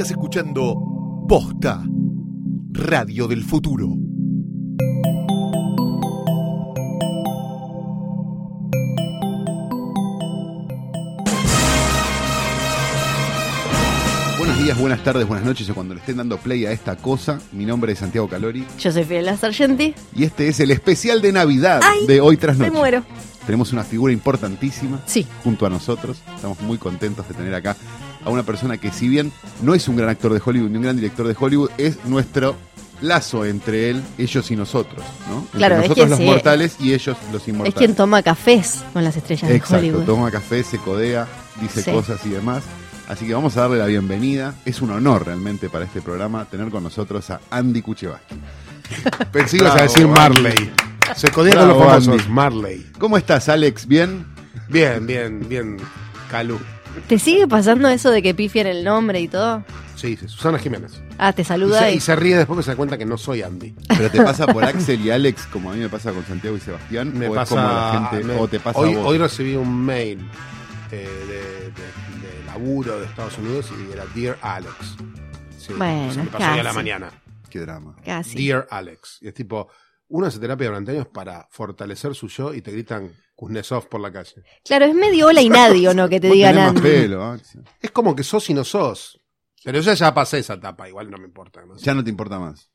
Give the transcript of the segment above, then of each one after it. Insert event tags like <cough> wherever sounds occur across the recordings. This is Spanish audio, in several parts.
Estás escuchando Posta, Radio del Futuro. Buenos días, buenas tardes, buenas noches o cuando le estén dando play a esta cosa. Mi nombre es Santiago Calori Yo soy Fiorella Sargenti. y este es el especial de Navidad Ay, de Hoy tras Me Noche. muero. Tenemos una figura importantísima Sí. junto a nosotros. Estamos muy contentos de tener acá a una persona que si bien no es un gran actor de Hollywood ni un gran director de Hollywood, es nuestro lazo entre él, ellos y nosotros, ¿no? Entre Claro, es nosotros los mortales y ellos los Es inmortales. quien toma cafés con las estrellas Exacto, de Hollywood. toma café, se codea, dice Sí. cosas y demás. Así que vamos a darle la bienvenida. Es un honor realmente para este programa tener con nosotros a Andy Kuchevaski. <laughs> Pensé ibas a decir. Marley. Se codía con los famosos. Andy. Marley. ¿Cómo estás, Alex? ¿Bien? Bien, bien, bien. Calú. ¿Te sigue pasando eso de que pifian el nombre y todo? Sí, sí, Susana Jiménez. Ah, te Y saluda se, y... y se ríe después que se da cuenta que no soy Andy. ¿Pero te pasa por Axel y Alex como a mí me pasa con Santiago y Sebastián? Me ¿O pasa. es como la gente, me- o te pasa hoy, a vos? hoy recibí un mail eh, de, de- de laburo de Estados Unidos y era Dear Alex. Sí, Bueno, se me pasó hoy a la mañana. Qué drama. Casi. Dear Alex. Y es tipo, uno hace terapia durante años para fortalecer su yo y te gritan Kuznetsov por la calle. Claro, es medio hola y <laughs> nadie, ¿o no? Que te Vos digan tenés más Andy. pelo, Axel. Es como que sos y no sos. Pero yo ya pasé esa etapa, igual no me importa. ¿no? Ya no te importa más.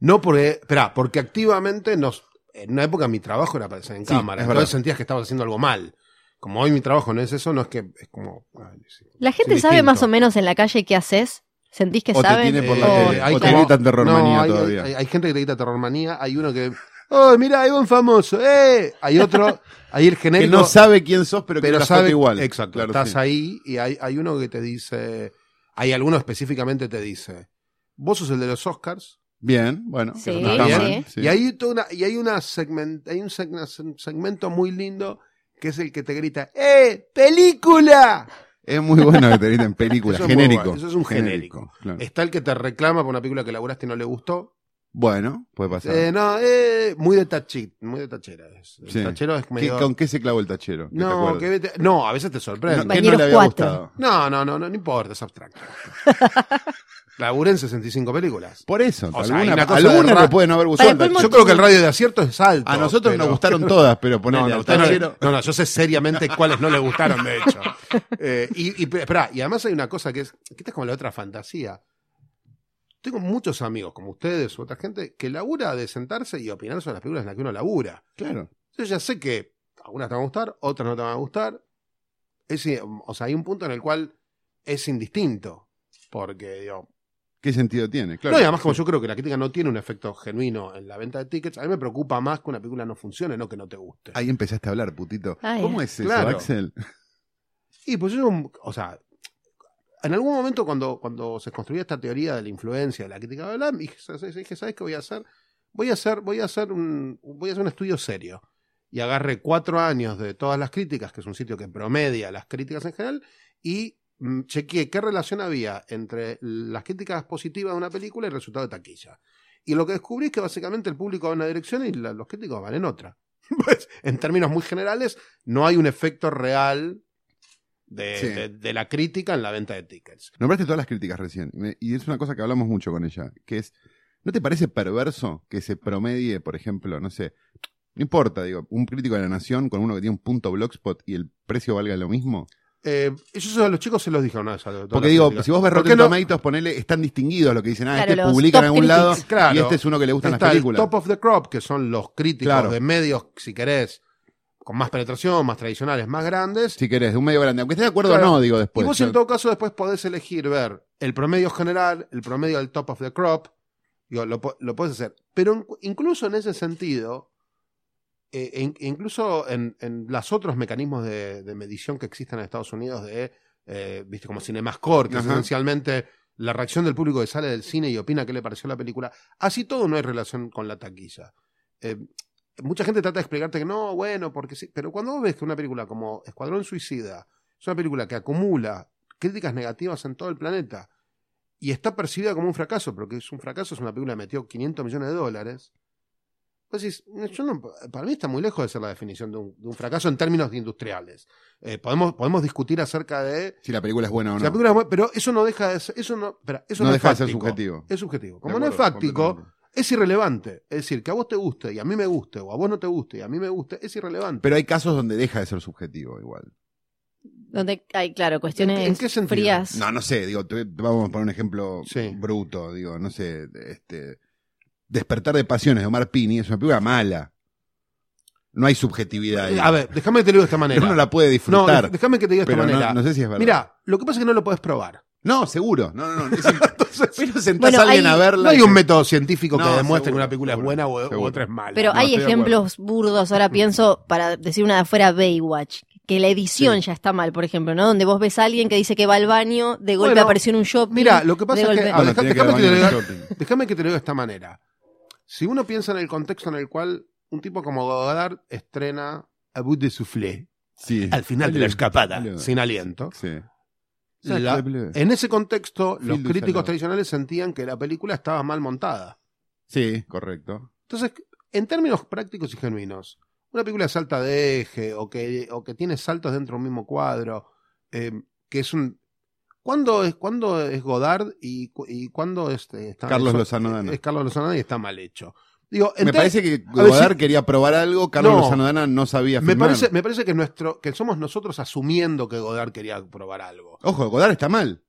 No porque, espera, porque activamente nos, en una época mi trabajo era aparecer en Sí, cámara, es entonces verdad. sentías que estabas haciendo algo mal. Como hoy mi trabajo no es eso, no es que es como. ay, sí. La gente sabe distinto. más o menos en la calle qué haces. ¿Sentís que O te saben? tiene por la O- tele, hay o te gritan terrormanía hay, todavía. Hay, hay gente que te grita terrormanía, hay uno que. ¡Oh, mira, hay un famoso! ¡Eh! Hay otro, hay el <laughs> Que genérico. no sabe quién sos, pero que pero sabe igual. Exacto, Claro, estás sí. ahí y hay, hay uno que te dice. Hay alguno específicamente te dice. Vos sos el de los Oscars. Bien, bueno. Sí, no está sí. mal, sí. Y hay toda una, y hay una segment, hay un seg- segmento muy lindo que es el que te grita, ¡Eh! ¡Película! Es muy bueno que te griten película, <laughs> Eso es muy genérico. bueno, eso es un genérico. claro. Está el que te reclama por una película que laburaste y no le gustó. Bueno, puede pasar. Eh, no, eh, muy de tachit, muy de tachera. es. El Sí. tachero es ¿Qué- medio... ¿Con qué se clavó el tachero? ¿Que te no, que vete- no, a veces te No, sorprende. ¿Qué No, no Bañeros le había cuatro. gustado? no, no, no, no, importa, es abstracto. <laughs> Laburé en 65 películas. Por eso, O sea, hay alguna, una cosa de alguna ra- le pueden haber gustado. Para el colmo- tachero. Yo creo que el radio de acierto es alto. A nosotros pero- nos gustaron todas, pero ponerle No, no, al usted no, tachero. no, no, yo sé seriamente cuáles no le gustaron, de hecho. Eh, y, y, esperá, y además hay una cosa que es, que esta es como la otra fantasía. Tengo muchos amigos, como ustedes u otra gente, que labura de sentarse y opinar sobre las películas en las que uno labura. Claro. Yo ya sé que algunas te van a gustar, otras no te van a gustar. Es, o sea, hay un punto en el cual es indistinto. Porque, digo, ¿Qué sentido tiene? Claro. no, y además como yo creo que la crítica no tiene un efecto genuino en la venta de tickets, a mí me preocupa más que una película no funcione, no que no te guste. Ahí empezaste a hablar, putito. Ay, ¿Cómo es eso. Axel? Y pues yo, o sea, en algún momento cuando, cuando se construía esta teoría de la influencia de la crítica, bla, bla, dije, ¿sabes dije, ¿sabes qué voy a hacer? Voy a hacer, voy a hacer un, voy a hacer un estudio serio. Y agarré cuatro años de todas las críticas, que es un sitio que promedia las críticas en general, y mm, chequeé qué relación había entre las críticas positivas de una película y el resultado de taquilla. Y lo que descubrí es que básicamente el público va en una dirección y los críticos van en otra. <laughs> Pues, en términos muy generales, no hay un efecto real de, Sí. de- de la crítica en la venta de tickets. Nombraste todas las críticas recién. y me- Y es una cosa que hablamos mucho con ella. Que es, ¿no te parece perverso que se promedie, por ejemplo, no sé, no importa, digo, un crítico de la nación con uno que tiene un punto blogspot y el precio valga lo mismo? Eh, eso a los chicos se los dije una vez. a Porque digo, críticas. si vos ves ¿Por qué Rotten no? Tomatoes, ponele, están distinguidos lo que dicen, ah, Claro, este publica en algún lado. Claro. y este es uno que le gustan Está las el películas. top of the crop, que son los críticos Claro. de medios, si querés, con más penetración, más tradicionales, más grandes. Si querés, de un medio grande. Aunque estés de acuerdo Claro. o no, digo después. y vos en todo caso después podés elegir ver el promedio general, el promedio del top of the crop, digo, lo, lo podés hacer. Pero in- incluso en ese sentido, eh, in- incluso en, en los otros mecanismos de, de medición que existen en Estados Unidos de, eh, viste, como Cinemascore, que es Ajá. esencialmente la reacción del público que sale del cine y opina qué le pareció la película, así todo no hay relación con la taquilla. Eh, mucha gente trata de explicarte que no, bueno, porque sí, pero cuando vos ves que una película como Escuadrón Suicida es una película que acumula críticas negativas en todo el planeta y está percibida como un fracaso, pero que es un fracaso, es una película que metió 500 millones de dólares, Vos decís, yo no- para mí está muy lejos de ser la definición de un, de un fracaso en términos industriales. Eh, podemos, podemos discutir acerca de Si la película es buena o si no. la película es buena, pero eso no deja de ser, eso no, espera, eso no no, deja de es ser fáctico. subjetivo. Es subjetivo. Como De no es fáctico. Es irrelevante. Es decir, que a vos te guste y a mí me guste, o a vos no te guste y a mí me guste, es irrelevante. Pero hay casos donde deja de ser subjetivo igual. Donde hay, claro, cuestiones ¿En qué sentido? frías. No, no sé, digo, te- vamos a poner un ejemplo Sí. bruto, digo, no sé, este Despertar de pasiones de Omar Pini es una película mala. No hay subjetividad ahí. A ver, déjame que te lo digo de esta manera. Uno la puede no, disfrutar, dej- déjame que te diga de esta pero no, manera. no sé si es verdad. Mira, lo que pasa es que no lo puedes probar. No, seguro. No, no, no. Es <laughs> Entonces, pero sentás Bueno, a alguien hay- a verla. no hay un método científico que demuestre seguro, que una película seguro, es buena o, o seguro. otra es mala. Pero No, hay ejemplos burdos. Ahora pienso, para decir una de afuera, Baywatch. Que la edición Sí. ya está mal, por ejemplo, ¿no? Donde vos ves a alguien que dice que va al baño, de golpe Bueno, apareció en un shopping. Mira, lo que pasa de es que. ah, deja- déjame, que te lo diga, el shopping. déjame que te lo diga de esta manera. Si uno piensa en el contexto en el cual un tipo como Godard estrena A Bout de Soufflé Sí. al final de la escapada, sin aliento. Sí. La- en ese contexto, los críticos tradicionales sentían que la película estaba mal montada. Sí, correcto. Entonces, en términos prácticos y genuinos, una película salta de eje o que, o que tiene saltos dentro de un mismo cuadro, eh, que es un... ¿Cuándo es, cuándo es Godard y, y cuándo es, eh, está, Carlos Lozano. Es Carlos Lozano y está mal hecho. Digo, Me parece que Godard si- quería probar algo, Carlos No. Lozano Dana no sabía me filmar. parece, me parece que nuestro, que somos nosotros asumiendo que Godard quería probar algo. Ojo, Godard está mal.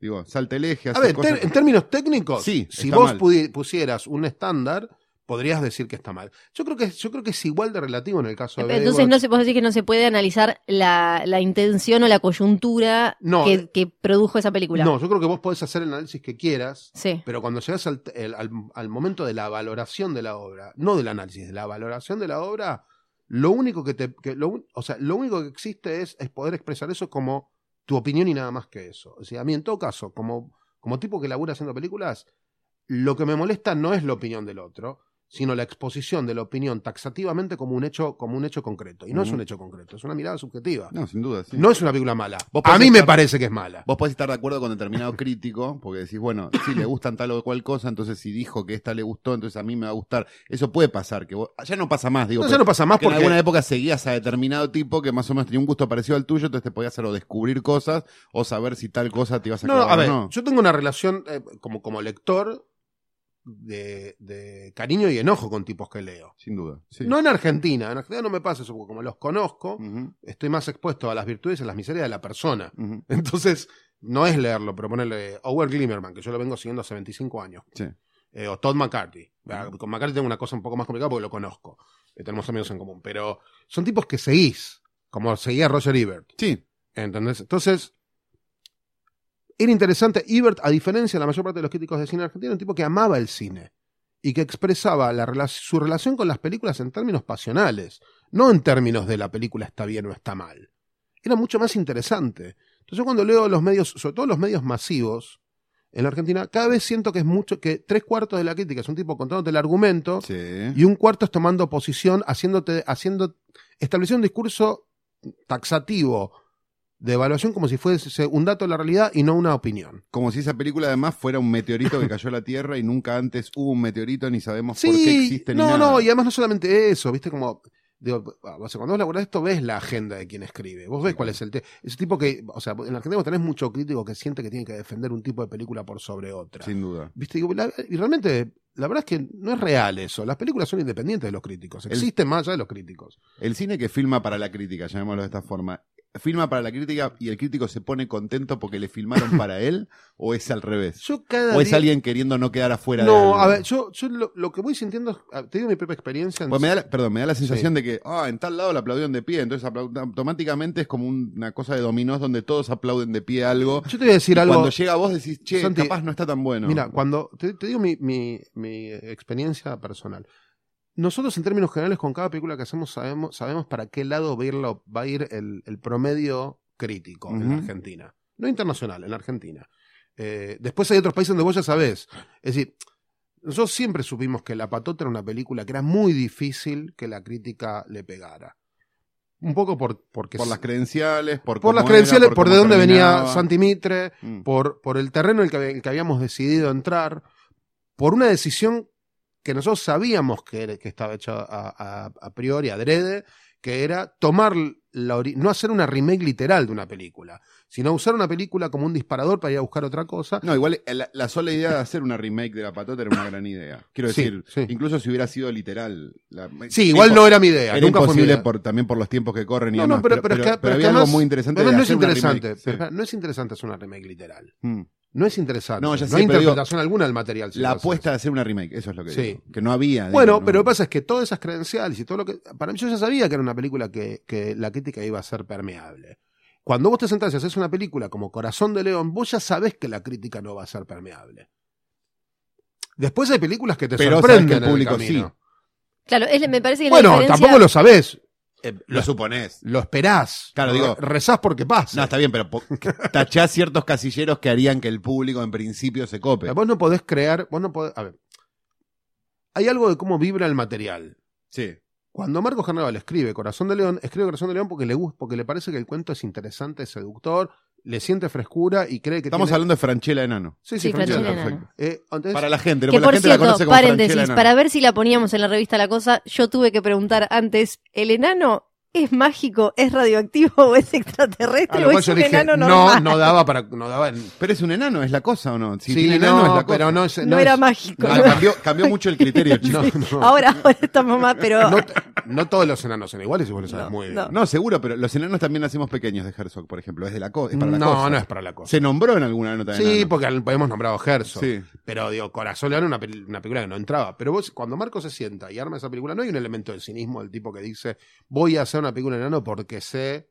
Digo, salta el eje, hace A ver, cosas- en términos técnicos, Sí, si vos mal. pusieras un estándar, podrías decir que está mal. Yo creo que, yo creo que es igual de relativo en el caso de Entonces Baywatch. no se, vos decís que no se puede analizar la, la intención o la coyuntura No, que, eh, que produjo esa película. No, yo creo que vos podés hacer el análisis que quieras, Sí. pero cuando llegas al, el- al- al momento de la valoración de la obra, no del análisis, de la valoración de la obra, lo único que te, que lo, o sea, lo único que existe es, es poder expresar eso como tu opinión y nada más que eso. O sea, a mí en todo caso, como, como tipo que labura haciendo películas, lo que me molesta no es la opinión del otro, sino la exposición de la opinión taxativamente como un hecho, como un hecho concreto. Y no es un hecho concreto, es una mirada subjetiva. No, sin duda, sí. No es una película mala. A mí me parece que es mala. Vos podés estar de acuerdo con determinado crítico, porque decís, bueno, si le gustan tal o cual cosa, entonces si dijo que esta le gustó, entonces a mí me va a gustar. Eso puede pasar, que vos, ya no pasa más, digo. No, eso no pasa más que en porque alguna época seguías a determinado tipo que más o menos tenía un gusto parecido al tuyo, entonces te podías hacer o descubrir cosas o saber si tal cosa te ibas a No, a ver, o no. yo tengo una relación eh, como, como lector de, de cariño y enojo con tipos que leo. Sin duda. sí. No en Argentina, en Argentina no me pasa eso, porque como los conozco, estoy más expuesto a las virtudes y a las miserias de la persona. Entonces, no es leerlo, pero ponerle Howard Glimmerman, que yo lo vengo siguiendo hace 25 años, Sí. eh, o Todd McCarthy. Ah, Con McCarthy tengo una cosa un poco más complicada porque lo conozco. Eh, tenemos amigos en común, pero son tipos que seguís, como seguía Roger Ebert. Sí, ¿Entendés? Entonces, era interesante. Ebert, a diferencia de la mayor parte de los críticos de cine argentino, era un tipo que amaba el cine y que expresaba la su relación con las películas en términos pasionales, no en términos de la película está bien o está mal. Era mucho más interesante. Entonces, yo cuando leo los medios, sobre todo los medios masivos en la Argentina, cada vez siento que es mucho, que tres cuartos de la crítica es un tipo contándote el argumento sí. y un cuarto es tomando posición, haciéndote, haciendo, estableciendo un discurso taxativo de evaluación como si fuese un dato de la realidad y no una opinión. Como si esa película además fuera un meteorito que <laughs> cayó a la Tierra y nunca antes hubo un meteorito ni sabemos por qué existe ni no, nada. no, y además no solamente eso, viste como, digo, o sea, cuando vos laburás esto ves la agenda de quien escribe, vos ves cuál es el tema. Ese tipo que, o sea, en la Argentina vos tenés mucho crítico que siente que tiene que defender un tipo de película por sobre otra. Sin duda. Viste, Digo, la- y realmente, la verdad es que no es real eso. Las películas son independientes de los críticos, El- existen más allá de los críticos. El cine que filma para la crítica, llamémoslo de esta forma, ¿filma para la crítica y el crítico se pone contento porque le filmaron para <laughs> él? ¿O es al revés? Yo cada ¿O es día- alguien queriendo no quedar afuera de No, algo? a ver, yo, yo lo, lo que voy sintiendo, es- ah, te digo mi propia experiencia. en- Pues me da la- perdón, me da la sensación de que, ah, en tal lado le aplaudieron de pie, entonces automáticamente es como un- una cosa de dominós donde todos aplauden de pie algo. yo te voy a decir algo. Cuando llega vos decís, che, Santi, capaz no está tan bueno. Mira, cuando te, te digo mi, mi, mi experiencia personal. Nosotros, en términos generales, con cada película que hacemos, sabemos, sabemos para qué lado va a ir, lo- va a ir el, el promedio crítico en. Argentina. No internacional, en la Argentina. Eh, después hay otros países donde vos ya sabés. Es decir, nosotros siempre supimos que La Patota era una película que era muy difícil que la crítica le pegara. Un poco por, porque por las credenciales, por, por las era, credenciales, por, de dónde venía. Santi Mitre, Mm. por, por el terreno en el que, el que habíamos decidido entrar, por una decisión que nosotros sabíamos que, estaba hecho a, a- a priori, adrede, que era tomar la no hacer una remake literal de una película, sino usar una película como un disparador para ir a buscar otra cosa. No, igual eh, la, la sola idea de hacer una remake de La Patota era una gran idea. Quiero decir, sí. incluso si hubiera sido literal. la- Sí, igual no era mi idea, Era nunca fue mi imposible idea. por, también por los tiempos que corren y No, demás. no, pero, pero es que, pero es había algo muy interesante de no es hacer una interesante, remake, sí. no es interesante hacer una remake literal. Mm. No es interesante. No, No, ya sé, hay pero digo, interpretación alguna del material. si La apuesta de hacer una remake, eso es lo que Sí. digo. Que no había. Bueno, digo, pero lo que pasa es que todas esas credenciales y todo lo que. Para mí, yo ya sabía que era una película que, que la crítica iba a ser permeable. Cuando vos te sentás y haces una película como Corazón de León, vos ya sabés que la crítica no va a ser permeable. Después hay películas que te Pero sorprenden que el en público camino. Claro, es- me parece que la Bueno, diferencia- tampoco lo sabés. Eh, Lo lo, suponés. lo esperás. Claro, digo- Re- Rezás porque pasa. No, está bien, pero tachás ciertos casilleros que harían que el público en principio se cope. Vos no podés crear. Vos no podés. A ver. Hay algo de cómo vibra el material. Sí. Cuando Marcos Carnaval escribe Corazón de León, escribe Corazón de León porque le gusta, porque le parece que el cuento es interesante, es seductor, le siente frescura y cree que Estamos tiene... hablando de Franchella Enano. Sí, sí, Sí, Franchella, Franchella perfecto. Eh, entonces, Para la gente, Que la por gente la cierto, conoce como Franchella paréntesis, Enano. para ver si la poníamos en la revista La Cosa, yo tuve que preguntar antes, ¿el enano es mágico, es radioactivo o es extraterrestre o es yo un dije, enano no, normal? no daba para, no daba, Pero es un enano, es la cosa o no? Si sí, tiene enano no, es la cosa. pero no es, No es- era mágico. ¿no? cambió, cambió mucho el criterio, <laughs> no. Ahora, ahora estamos más, pero... No, no todos los enanos son iguales y vos lo sabes No, muy bien. no. No, seguro, pero los enanos también nacimos pequeños de Herzog, por ejemplo. Es de la co- es para la no, cosa. no es para la cosa. Se nombró en alguna nota de Sí, enano. porque hemos nombrado a Herzog. Sí. Pero digo, Corazón León era una, una película que no entraba. Pero vos, cuando Marco se sienta y arma esa película, no hay un elemento de cinismo del tipo que dice, voy a hacer una película de enano porque sé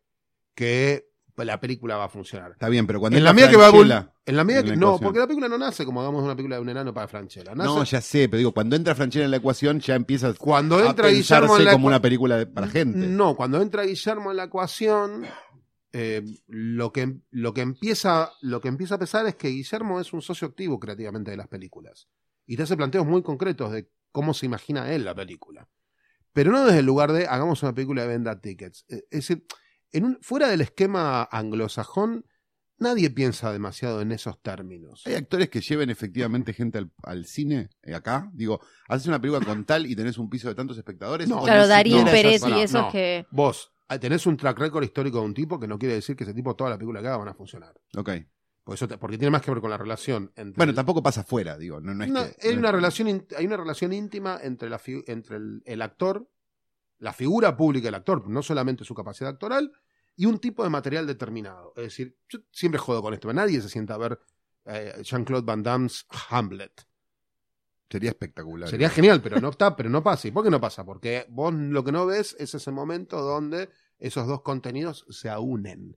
que la película va a funcionar. Está bien, pero cuando En la medida que va a En la medida que. la No, porque la película no nace como hagamos una película de un enano para Franchella. Nace No, ya sé, pero digo, cuando entra Franchella en la ecuación ya empieza cuando a entra Guillermo en la como una película de- para gente. No, cuando entra Guillermo en la ecuación, eh, lo, que, lo, que empieza, lo que empieza a pesar es que Guillermo es un socio activo creativamente de las películas. Y te hace planteos muy concretos de cómo se imagina él la película. Pero no desde el lugar de hagamos una película de venda tickets. Eh, Es decir, en un, fuera del esquema anglosajón, nadie piensa demasiado en esos términos. ¿Hay actores que lleven efectivamente gente al, al cine eh, acá? Digo, haces una película con tal y tenés un piso de tantos espectadores. No, Claro, es Pérez y esos no. que... Vos ah, tenés un track record histórico de un tipo que no quiere decir que ese tipo toda la película que haga van a funcionar. Ok. Por eso te- porque tiene más que ver con la relación entre Bueno, el- tampoco pasa afuera, digo. No, no es No, que, hay no una es- relación in- hay una relación íntima entre la fi- entre el, el actor la figura pública del actor no solamente su capacidad actoral y un tipo de material determinado es decir yo siempre jodo con esto nadie se sienta a ver eh, Jean-Claude Van Damme's Hamlet Sería espectacular. sería genial pero no <laughs> está pero no pasa y por qué no pasa porque vos lo que no ves es ese momento donde esos dos contenidos se unen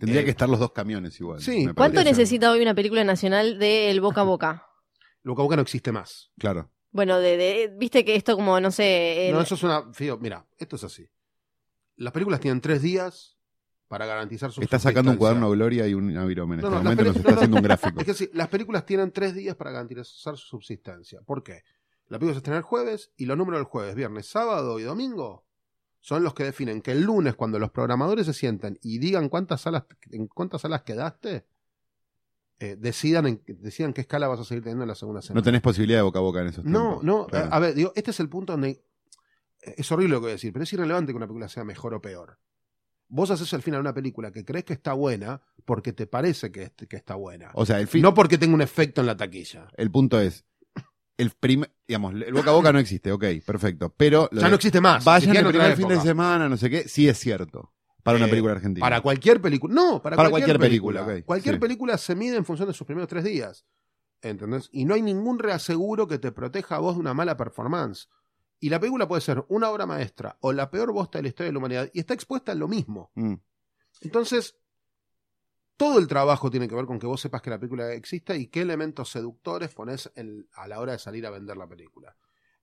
Tendría Eh, que estar los dos camiones igual. sí. me ¿Cuánto necesita hoy una película nacional del boca a boca? <laughs> lo que a boca no existe más Claro. Bueno, de, de- viste que esto como, no sé... el- No, eso es una. Fío, mira, esto es así. Las películas tienen tres días para garantizar su Está sacando un subsistencia. cuaderno Gloria y una virome en No, este no, momento. Nos está haciendo un <laughs> gráfico. Es que sí, las películas tienen tres días para garantizar su subsistencia. ¿Por qué? La película se estrena el jueves y los números del jueves, viernes, sábado y domingo son los que definen que el lunes, cuando los programadores se sientan y digan cuántas salas, en cuántas salas quedaste, eh, decidan, en, decidan qué escala vas a seguir teniendo en la segunda semana. No tenés posibilidad de boca a boca en esos No, tiempos. no, Claro. a, a ver, digo, este es el punto donde es horrible lo que voy a decir, pero es irrelevante que una película sea mejor o peor. Vos haces al final una película que crees que está buena porque te parece que, que está buena. O sea, el, fin- No porque tenga un efecto en la taquilla. el punto es. El primer, digamos, el boca a boca no existe, ok, perfecto. Pero Ya de- no existe más. vayan el en primer fin de semana, no sé qué, sí es cierto. Para una Eh, película argentina. Para cualquier película. No, para, Para cualquier, cualquier película. Cualquier sí. película se mide en función de sus primeros tres días. ¿Entendés? Y no hay ningún reaseguro que te proteja a vos de una mala performance. Y la película puede ser una obra maestra o la peor bosta de la historia de la humanidad y está expuesta a lo mismo. Mm. Entonces, todo el trabajo tiene que ver con que vos sepas que la película existe y qué elementos seductores pones en- a la hora de salir a vender la película.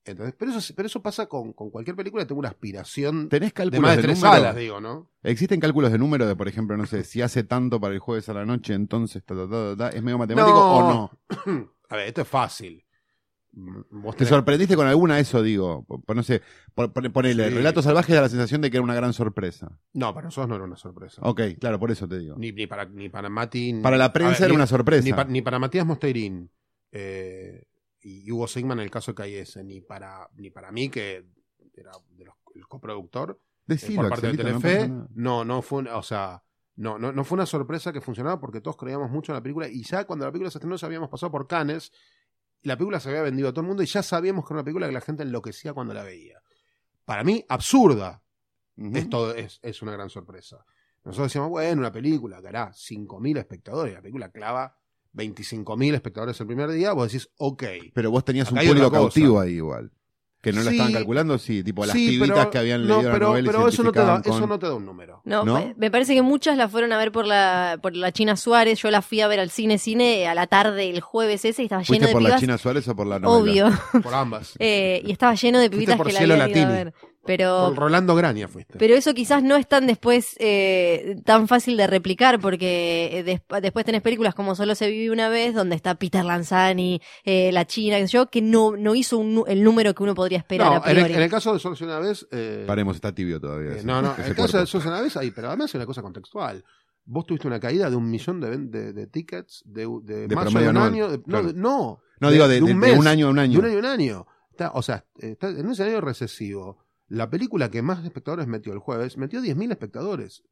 Entonces, pero eso, pero eso pasa con, con cualquier película que tenga una aspiración ¿Tenés de cálculos más de, de tres número? salas, digo, ¿no? ¿Existen cálculos de número de, por ejemplo, no sé, si hace tanto para el jueves a la noche, entonces ta, ta, ta, ta, ta, es medio matemático o no? <clears throat> A ver, esto es fácil. Mm, ¿Te sorprendiste con alguna eso, digo? Por- no sé, por- por- ponele, Sí. Relatos Salvajes da la sensación de que era una gran sorpresa. No, para nosotros no era una sorpresa. Ok, claro, por eso te digo. Ni, ni para, ni para Mati. ni- Para la prensa ver, era ni- una sorpresa. Ni, pa- ni para Matías Mosteirín. eh, y Hugo Sigman en el caso de KS, ni para, ni para mí, que era de los- el coproductor, eh, Decilo, por parte de no Telefe, nada. no, no fue, una- o sea, no, no, no fue una sorpresa que funcionaba porque todos creíamos mucho en la película y ya cuando la película se estrenó ya habíamos pasado por Cannes la película se había vendido a todo el mundo y ya sabíamos que era una película que la gente enloquecía cuando la veía. Para mí, absurda, esto es, es una gran sorpresa. Nosotros decíamos, bueno, una película que hará 5.000 espectadores, la película clava 25.000 espectadores el primer día, vos decís, ok. Pero vos tenías un Acá público cautivo ahí igual. Que no la Sí. estaban calculando, sí, tipo las Sí, pibitas pero- que habían no, leído pero, la novela pero eso, no te da, eso no te da un número. No, ¿No? me- parece que muchas la fueron a ver por la, por la China Suárez. Yo la fui a ver al cine cine a la tarde el jueves ese y estaba lleno ¿Fuiste de por la pibas. China Suárez o por la novela? Obvio. Por ambas. <laughs> Eh, y estaba lleno de pibitas por que la Cielo habían ido a ver. Pero, Por Rolando Graña fuiste. pero eso quizás no es tan después eh, tan fácil de replicar porque eh, des- después tenés películas como Solo se vive una vez donde está Peter Lanzani, eh, la China, qué sé yo, que no, no hizo un el número que uno podría esperar a no, en el, priori. en el caso de Solo se una vez. eh, Paremos, está tibio todavía. eh, ese- no, no, en el caso cuerpo. de Solo se una vez, ahí, pero además es una cosa contextual. Vos tuviste una caída de un millón de, de, de tickets de, de, De mayo promedio de un anual, año. de- no, claro. de- no, No, digo, de, de- de un, mes, año a un De año. un año a un año. Está- o sea, está en un escenario recesivo. La película que más espectadores metió el jueves metió 10.000 espectadores.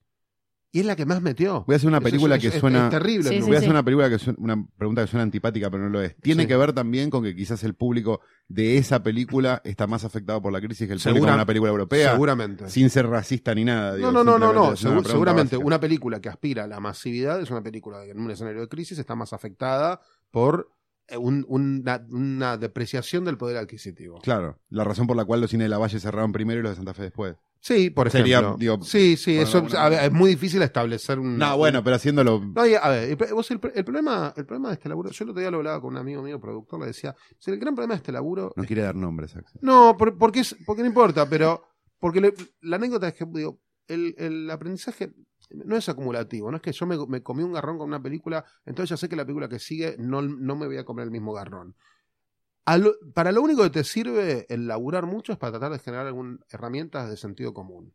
Y es la que más metió. Voy a hacer una película es- que es- suena. Es terrible. Sí, el sí, Voy a hacer una película que suena- una pregunta que suena antipática, pero no lo es. Tiene Sí. que ver también con que quizás el público de esa película está más afectado por la crisis que el público de una película europea. Seguramente. Sin ser racista ni nada. digo, no, no, no, no, no. una seguramente básica. una película que aspira a la masividad es una película que en un escenario de crisis está más afectada por un- una, una depreciación del poder adquisitivo. Claro, la razón por la cual los cines de la Valle cerraron primero y los de Santa Fe después. Sí, por ejemplo. Sería, digo, sí, sí, eso alguna ver, es muy difícil establecer un. No, bueno, pero haciéndolo. No, a ver, vos el, el problema, el problema de este laburo, yo el otro día lo hablaba con un amigo mío, productor, le decía, el gran problema de este laburo No quiere dar nombres, Axel. No, por- porque, es, porque no importa, pero porque le- la anécdota es que digo, el, el aprendizaje no es acumulativo, no es que yo me, comí un garrón con una película, entonces ya sé que la película que sigue no, no me voy a comer el mismo garrón. Para lo único que te sirve el laburar mucho es para tratar de generar algunas herramientas de sentido común.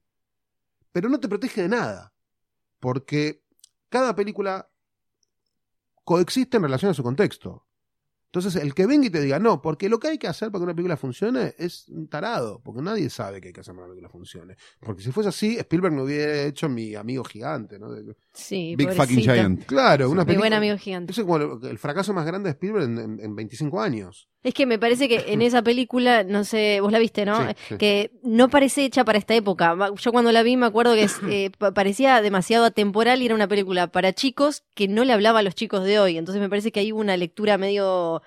Pero no te protege de nada, porque cada película coexiste en relación a su contexto. Entonces, el que venga y te diga, no, porque lo que hay que hacer para que una película funcione es un tarado, porque nadie sabe qué hay que hacer para que una película funcione. Porque si fuese así, Spielberg me hubiera hecho mi amigo gigante, ¿no? Sí, Big fucking giant. claro, una Mi buen amigo gigante. Eso es como el, el fracaso más grande de Spielberg en, en- en 25 años. Es que me parece que en esa película, no sé, vos la viste, ¿no? Sí, sí. Que no parece hecha para esta época. Yo cuando la vi me acuerdo que es, <coughs> eh, pa- parecía demasiado atemporal y era una película para chicos que no le hablaba a los chicos de hoy. Entonces me parece que hay una lectura medio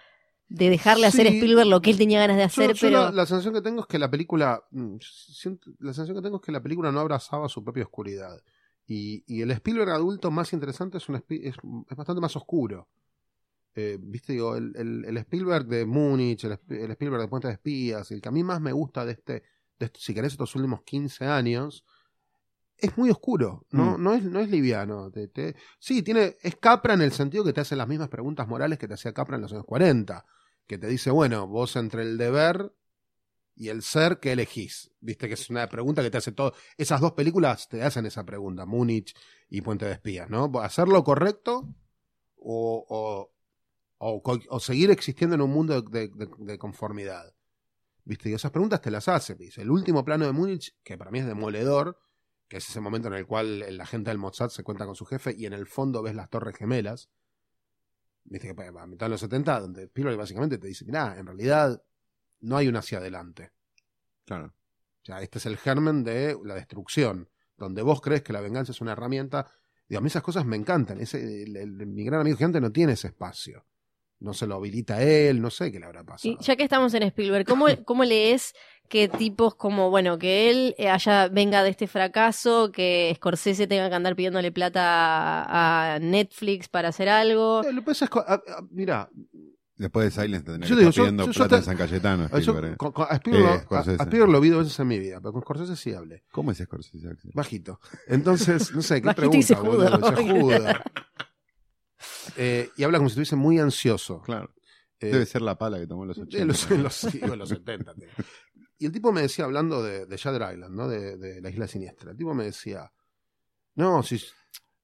de dejarle hacer a. Spielberg lo que él tenía ganas de hacer, yo pero la, la sensación que tengo es que la película. mm, siento- la sensación que tengo es que la película no abrazaba su propia oscuridad. Y, y el Spielberg adulto más interesante es, un, es, es bastante más oscuro. Eh, Viste, digo, el, el- el Spielberg de Múnich, el, Sp- el Spielberg de Puente de Espías, el que a mí más me gusta de este, de este- si querés, estos últimos 15 años, es muy oscuro, no, Mm. no, es, no es liviano. Te- te- sí, tiene, es Capra en el sentido que te hace las mismas preguntas morales que te hacía Capra en los años 40 que te dice, bueno, vos entre el deber y el ser, ¿qué elegís? Viste que es una pregunta que te hace todo. Esas dos películas te hacen esa pregunta, Múnich y Puente de Espías, ¿no? ¿Hacer lo correcto o, o, o seguir existiendo en un mundo de, de- de conformidad? ¿Viste? Y esas preguntas te las hace. Dice, el último plano de Múnich, que para mí es demoledor, que es ese momento en el cual la gente del Mossad se cuenta con su jefe y en el fondo ves las torres gemelas. Viste que a mitad de los 70, donde Spielberg básicamente te dice, mirá, en realidad no hay un hacia adelante. Claro. O sea, este es el germen de la destrucción, donde vos crees que la venganza es una herramienta. Digo, a mí esas cosas me encantan. Ese, el- el- mi gran amigo gigante no tiene ese espacio. No se lo habilita él, no sé qué le habrá pasado. Y ya que estamos en Spielberg, ¿cómo, <laughs> cómo lees que tipos como, bueno, que él eh, haya venga de este fracaso, que Scorsese tenga que andar pidiéndole plata a, a Netflix para hacer algo? Eh, Lo que pasa es que, a- a- mirá, Después de Silence tendría que digo, estar pidiendo yo- yo plata te- en San Cayetano. Spielberg, con- con- a, Spielberg, Eh, lo- a- Scorsese. a Spielberg lo vi dos veces en mi vida, pero con Scorsese sí hablé. ¿Cómo es Scorsese? Bajito. Entonces, no sé, ¿qué Bajito pregunta? y boludo? Sejudo. Eh, y habla como si estuviese muy ansioso. Claro. Eh, Debe ser la pala que tomó en los 80. En los, en los, sí, en los 70. tío. Y el tipo me decía, hablando de, de Island, ¿no? De, de la isla siniestra, el tipo me decía, no, si,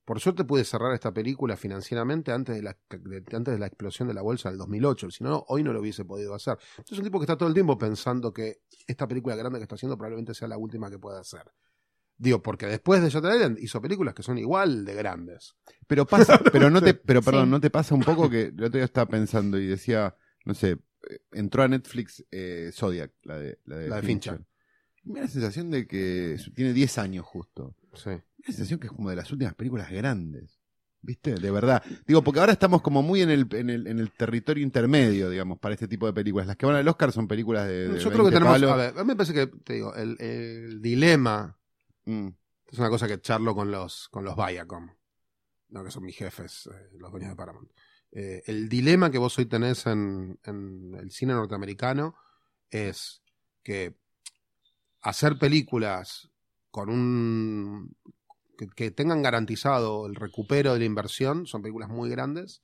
Por suerte pude cerrar esta película financieramente antes de la, de- antes de la explosión de la bolsa del 2008. Si no, hoy no lo hubiese podido hacer. Entonces es un tipo que está todo el tiempo pensando que esta película grande que está haciendo probablemente sea la última que pueda hacer. Digo, porque después de Shutter Island hizo películas que son igual de grandes. Pero pasa, <laughs> pero no te, pero perdón, Sí. ¿no te pasa un poco que <laughs> el otro día estaba pensando y decía, no sé, eh, entró a Netflix eh, Zodiac, la de, la de, La de Fincher. Me da la sensación de que tiene 10 años justo. Sí. Me da la sensación que es como de las últimas películas grandes. ¿Viste? De verdad. Digo, porque ahora estamos como muy en el, en el, en el territorio intermedio, digamos, para este tipo de películas. Las que van al Oscar son películas de. de Yo creo que 20 tenemos. palos. A ver, a mí me parece que, te digo, el, el dilema Mm. es una cosa que charlo con los, con los Viacom, no, que son mis jefes, eh, los dueños de Paramount. Eh, el dilema que vos hoy tenés en, el cine norteamericano es que hacer películas con un. Que, tengan garantizado el recupero de la inversión, son películas muy grandes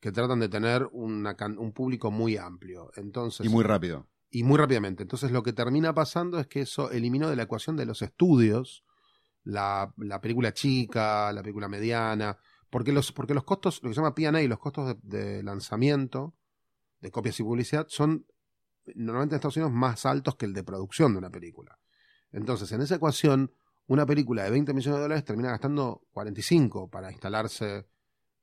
que tratan de tener un público muy amplio. Entonces, Y muy rápido. Y muy rápidamente. Entonces lo que termina pasando es que eso eliminó de la ecuación de los estudios la, la película chica, la película mediana, porque los, porque los costos, lo que se llama P&A, los costos de, lanzamiento, de copias y publicidad, son normalmente en Estados Unidos más altos que el de producción de una película. Entonces, en esa ecuación, una película de 20 millones de dólares termina gastando 45 para instalarse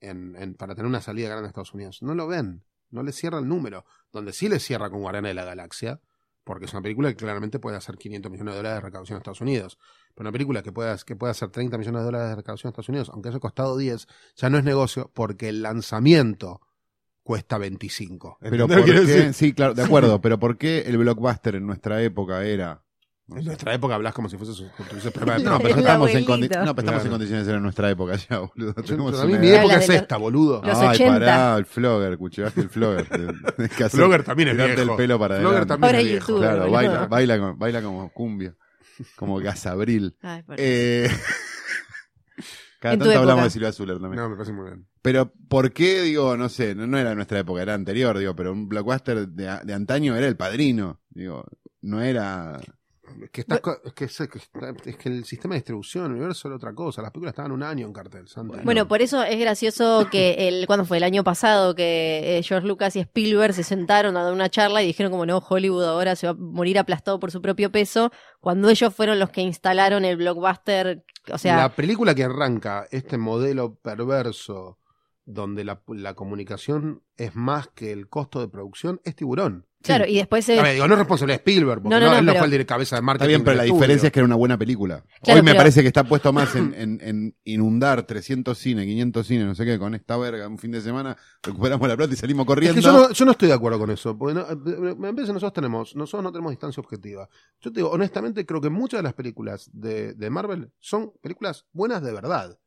en, en- para tener una salida grande a Estados Unidos. No lo ven, no le cierra el número. Donde sí le cierra con Guardianes de la Galaxia, porque es una película que claramente puede hacer 500 millones de dólares de recaudación en Estados Unidos. Pero una película que pueda, que pueda hacer 30 millones de dólares de recaudación en Estados Unidos, aunque haya costado 10, ya no es negocio porque el lanzamiento cuesta 25. Pero ¿Entendés lo ¿por qué? Sí, claro, de acuerdo. <laughs> Pero ¿por qué el blockbuster en nuestra época era. En nuestra época hablas como si fuese su, problema <laughs> de No, pero estamos, en, condi- no, pero estamos en condiciones de ser en nuestra época ya, boludo. Yo- Tenemos a mí una mi edad. época Habla es de los- esta, boludo. Los Ay, 80. pará, el flogger, escuchaste el flogger. Tenés que hacer- Flogger también es tirarte viejo. el pelo para Flogger adelante. también Ahora es viejo. youtuber. Claro, boludo. baila, baila, como- baila como cumbia, como gasabril. Ay, por- Eh, <laughs> cada En tu tanto hablamos época. de Silvia Zuller también. No, me parece muy bien. Pero, ¿por qué, digo, no sé, no, no era nuestra época, era anterior, digo, pero un blockbuster de, de antaño era el padrino, digo, no era... Es que, estás es, que, es, que está- es que el sistema de distribución, el universo era otra cosa. Las películas estaban un año en cartel. Bueno, por eso es gracioso que <laughs> el cuando fue el año pasado que eh, George Lucas y Spielberg se sentaron a dar una charla y dijeron como no, Hollywood ahora se va a morir aplastado por su propio peso, cuando ellos fueron los que instalaron el blockbuster, o sea, la película que arranca este modelo perverso donde la, la comunicación es más que el costo de producción es Tiburón. claro, y después A ver, digo, no es responsable de Spielberg, porque No, no, no, no, él no pero- fue el director cabeza de marketing. Está bien, pero la estudio. diferencia es que era una buena película. Claro, Hoy me pero- parece que está puesto más en, en- en inundar 300 cines, 500 cines, no sé qué, con esta verga un fin de semana, recuperamos la plata y salimos Es corriendo. que yo no, yo no estoy de acuerdo con eso, porque no, eh, me parece que nosotros tenemos, nosotros no tenemos distancia objetiva. Yo te digo, honestamente, creo que muchas de las películas de, de Marvel son películas buenas de verdad.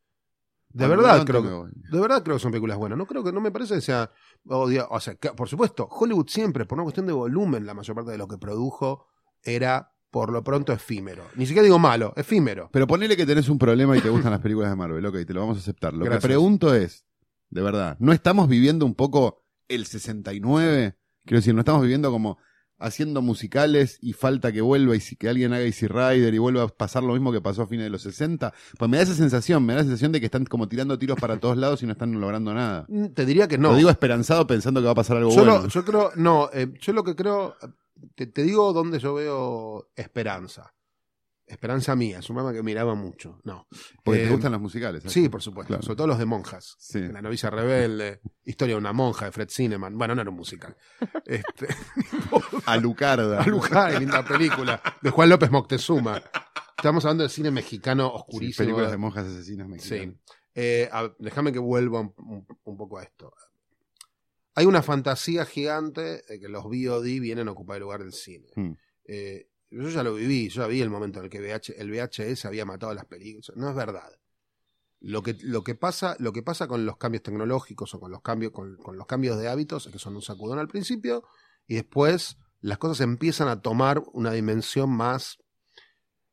De verdad creo que, de verdad creo que son películas buenas. No creo que, no me parece que sea, odia- o sea, que, por supuesto, Hollywood siempre, por una cuestión de volumen, la mayor parte de lo que produjo era por lo pronto efímero. Ni siquiera digo malo, efímero. Pero ponele que tenés un problema y te gustan las películas de Marvel, ok, te lo vamos a aceptar. Lo Gracias. que pregunto es, de verdad, ¿no estamos viviendo un poco el 69? Quiero decir, ¿no estamos viviendo como haciendo musicales y falta que vuelva y si- que alguien haga Easy Rider y vuelva a pasar lo mismo que pasó a fines de los 60? Pues me da esa sensación, me da la sensación de que están como tirando tiros para todos lados y no están logrando nada. Mm, Te diría que no. Lo digo esperanzado pensando que va a pasar algo yo, bueno. yo creo, no, eh, yo lo que creo, te, te digo donde yo veo esperanza. Esperanza mía, es un programa que miraba mucho. No. Porque Eh, te gustan los musicales. ¿eh? Sí, por supuesto. Claro. Sobre todo los de monjas. Sí. La novicia rebelde, Historia de una monja de Fred Cineman. Bueno, no era un musical. <laughs> Este, Alucarda. Alucard, linda película. De Juan López Moctezuma. Estamos hablando de cine mexicano Sí, oscurísimo. películas de monjas asesinas Sí. mexicanas. Eh, a- déjame que vuelva un, poco a esto. Hay una fantasía gigante de que los VOD vienen a ocupar el lugar del cine. Hmm. Eh, yo ya lo viví, yo ya vi el momento en el que el VHS había matado las películas. No es verdad. Lo que, lo que, pasa, lo que pasa con los cambios tecnológicos o con los cambios, con, los cambios de hábitos es que son un sacudón al principio y después las cosas empiezan a tomar una dimensión más,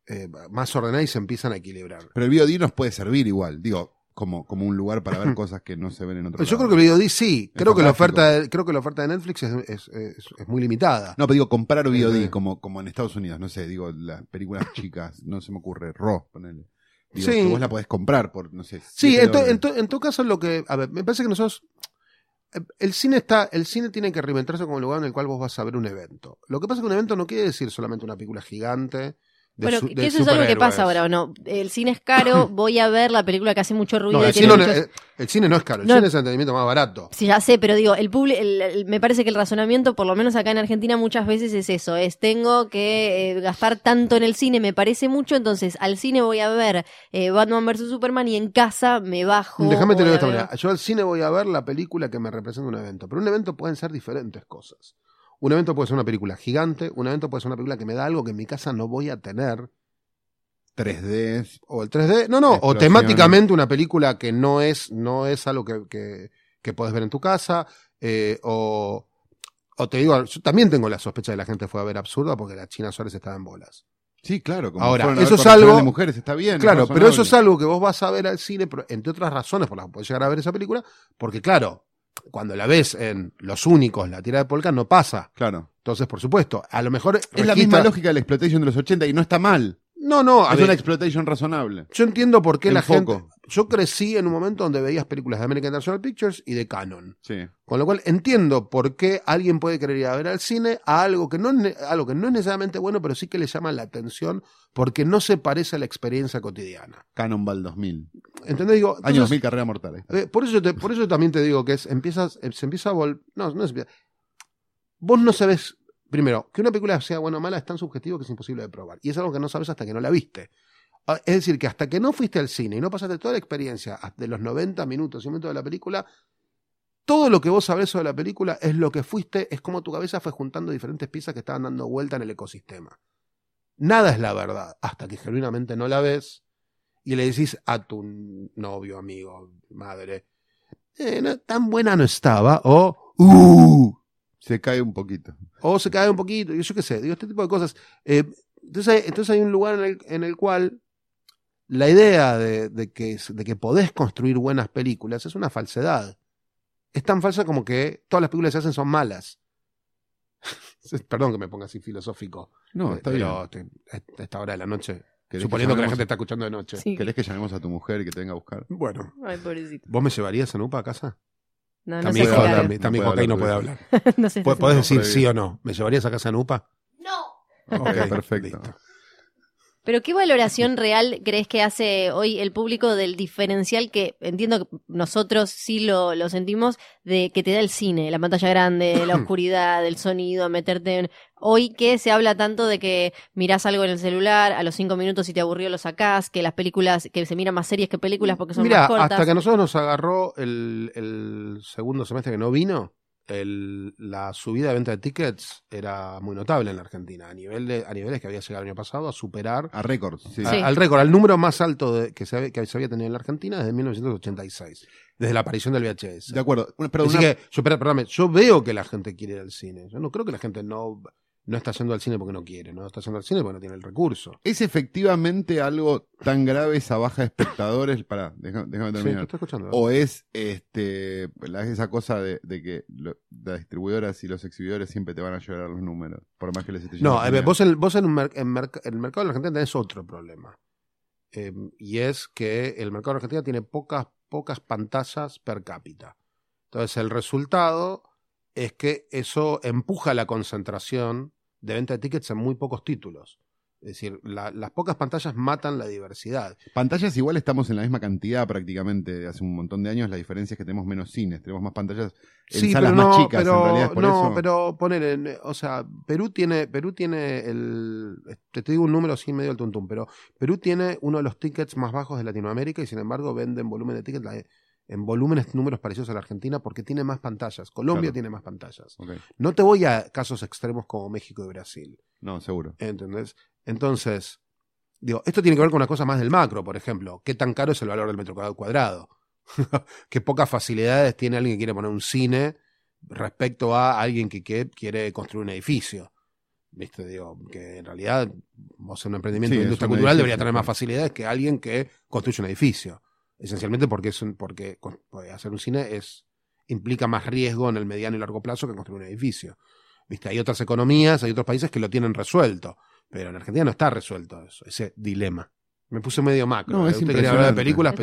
eh, más ordenada y se empiezan a equilibrar. Pero el VOD nos puede servir igual, digo, como, como un lugar para ver <laughs> cosas que no se ven en otro Yo lado. creo que el VOD sí. Es Creo que, la oferta de, creo que la oferta de Netflix es, es- es- es muy limitada. No, pero digo, comprar VOD Eh. como, como en Estados Unidos, no sé, digo, las películas <laughs> chicas, no se me ocurre, Raw, ponele. Digo, Sí. que vos la podés comprar por, no sé. Sí, en, to- en, to- en todo caso lo que, a ver, me parece que nosotros eh, el cine está, el cine tiene que reinventarse como el lugar en el cual vos vas a ver un evento. Lo que pasa es que un evento no quiere decir solamente una película gigante. Pero su- que eso es algo que pasa ahora, ¿o no? El cine es caro, <coughs> voy a ver la película que hace mucho ruido No, el, cine no, el- el cine no es caro, el No. cine es el entretenimiento más barato. Sí, ya sé, pero digo, el público, me parece que el razonamiento, por lo menos acá en Argentina, muchas veces es eso, es tengo que eh, gastar tanto en el cine, me parece mucho, entonces al cine voy a ver eh, Batman vs Superman y en casa me bajo. Déjame te lo voy de esta manera. Yo al cine voy a ver la película que me representa un evento, pero un evento pueden ser diferentes cosas. Un evento puede ser una película gigante, un evento puede ser una película que me da algo que en mi casa no voy a tener. 3D. O el 3D. No, no. O temáticamente una película que no es, no es algo que, que, que puedes ver en tu casa. eh, o, o te digo, yo también tengo la sospecha de que la gente fue a ver absurda porque la China Suárez estaba en bolas. Sí, claro. Como Ahora, eso es algo- de mujeres, está bien. Claro, es pero eso es algo que vos vas a ver al cine, entre otras razones por las que puedes llegar a ver esa película, porque claro, cuando la ves en Los Únicos, la tira de Polka, no pasa. Claro. Entonces, por supuesto, a lo mejor... Es la misma lógica de la exploitation de los 80 y no está mal. No, no, a es ver, una exploitation razonable. yo entiendo por qué El la foco. gente... Yo crecí en un momento donde veías películas de American International Pictures y de Canon. Sí. Con lo cual entiendo por qué alguien puede querer ir a ver al cine a algo que no algo que no es necesariamente bueno, pero sí que le llama la atención porque no se parece a la experiencia cotidiana. Cannonball 2000. ¿Entendés? Digo, Año entonces, 2000, carrera mortal. eh, por, eso te- por eso también te digo que es, empiezas, eh, se empieza a vol... No, no es... Vos no sabés... Primero, que una película sea buena o mala es tan subjetivo que es imposible de probar. Y es algo que no sabes hasta que no la viste. Ah, Es decir, que hasta que no fuiste al cine y no pasaste toda la experiencia de los 90 minutos y minutos de la película, todo lo que vos sabés sobre la película es lo que fuiste, es como tu cabeza fue juntando diferentes piezas que estaban dando vuelta en el ecosistema. Nada es la verdad hasta que genuinamente no la ves y le decís a tu novio, amigo, madre, "Eh, no, tan buena no estaba, o "Uh", Se cae un poquito. o se cae un poquito, yo qué sé, digo, este tipo de cosas. Eh, entonces, hay, entonces hay un lugar en el, en el cual la idea de, de que, de que podés construir buenas películas es una falsedad. Es tan falsa como que todas las películas que se hacen son malas. <laughs> Perdón que me ponga así filosófico. No, eh, está pero bien. a esta hora de la noche, ¿Querés suponiendo que la gente está escuchando de noche. Sí. ¿Querés que llamemos a tu mujer y que te venga a buscar? Bueno, Ay, pobrecito. ¿vos me llevarías a Nupa a casa? No, no Está sé hijo, mi No hijo acá y no puede hablar. <laughs> no sé ¿Podés decir sí o no? ¿Me llevarías a casa de Nupa? No. Ok, perfecto. listo. Pero ¿qué valoración <laughs> real crees que hace hoy el público del diferencial que entiendo que nosotros sí lo, lo sentimos de que te da el cine, la pantalla grande, la <clears throat> oscuridad, el sonido, meterte en... Hoy que se habla tanto de que mirás algo en el celular, a los cinco minutos si te aburrió lo sacás, que las películas, que se miran más series que películas porque son Mira, más cortas. hasta que a nosotros nos agarró el, el segundo semestre que no vino, el- la subida de venta de tickets era muy notable en la Argentina, a, nivel de, a niveles que había llegado el año pasado a superar A récords, sí. al récord, al número más alto de- que, se, había- que se había tenido en la Argentina desde 1986, desde la aparición del VHS. De acuerdo. Pero Así una- que, perdóname, yo veo que la gente quiere ir al cine. Yo no creo que la gente no, no está yendo al cine porque no quiere, no está yendo al cine porque no tiene el recurso. ¿Es efectivamente algo tan grave esa baja de espectadores? Pará, déjame, déjame Sí, te terminar. estoy escuchando. o es este la- esa cosa de, de que lo- las distribuidoras y los exhibidores siempre te van a llorar los números, por más que les esté No, a bien. vos, en, vos en, un mer- en el mercado de la Argentina tenés otro problema. Eh, y es que el mercado de la Argentina tiene pocas, pocas pantallas per cápita. Entonces el resultado es que eso empuja la concentración de venta de tickets en muy pocos títulos. Es decir, la- las pocas pantallas matan la diversidad. Pantallas igual estamos en la misma cantidad prácticamente hace un montón de años. La diferencia es que tenemos menos cines, tenemos más pantallas en Sí, salas no, más chicas. pero, en realidad es por no, eso. pero poner en, o sea, Perú tiene, Perú tiene el, te, te digo un número así medio al tuntum, pero Perú tiene uno de los tickets más bajos de Latinoamérica y sin embargo venden volumen de tickets la- en volúmenes números parecidos a la Argentina porque tiene más pantallas. Colombia Claro. tiene más pantallas. No te voy a casos extremos como México y Brasil, No, seguro. ¿entendés? Entonces, digo, esto tiene que ver con una cosa más del macro, por ejemplo, qué tan caro es el valor del metro cuadrado cuadrado. <laughs> qué pocas facilidades tiene alguien que quiere poner un cine respecto a alguien que, que quiere construir un edificio. ¿Viste? Digo, que en realidad vos en un emprendimiento Sí, de industria cultural debería tener más facilidades que alguien que construye un edificio. Esencialmente porque es un, porque hacer un cine es implica más riesgo en el mediano y largo plazo que construir un edificio. ¿Viste? Hay otras economías, hay otros países que lo tienen resuelto, pero en Argentina no está resuelto eso, ese dilema. Me puse medio macro. No, ¿eh? es Usted quería hablar de películas.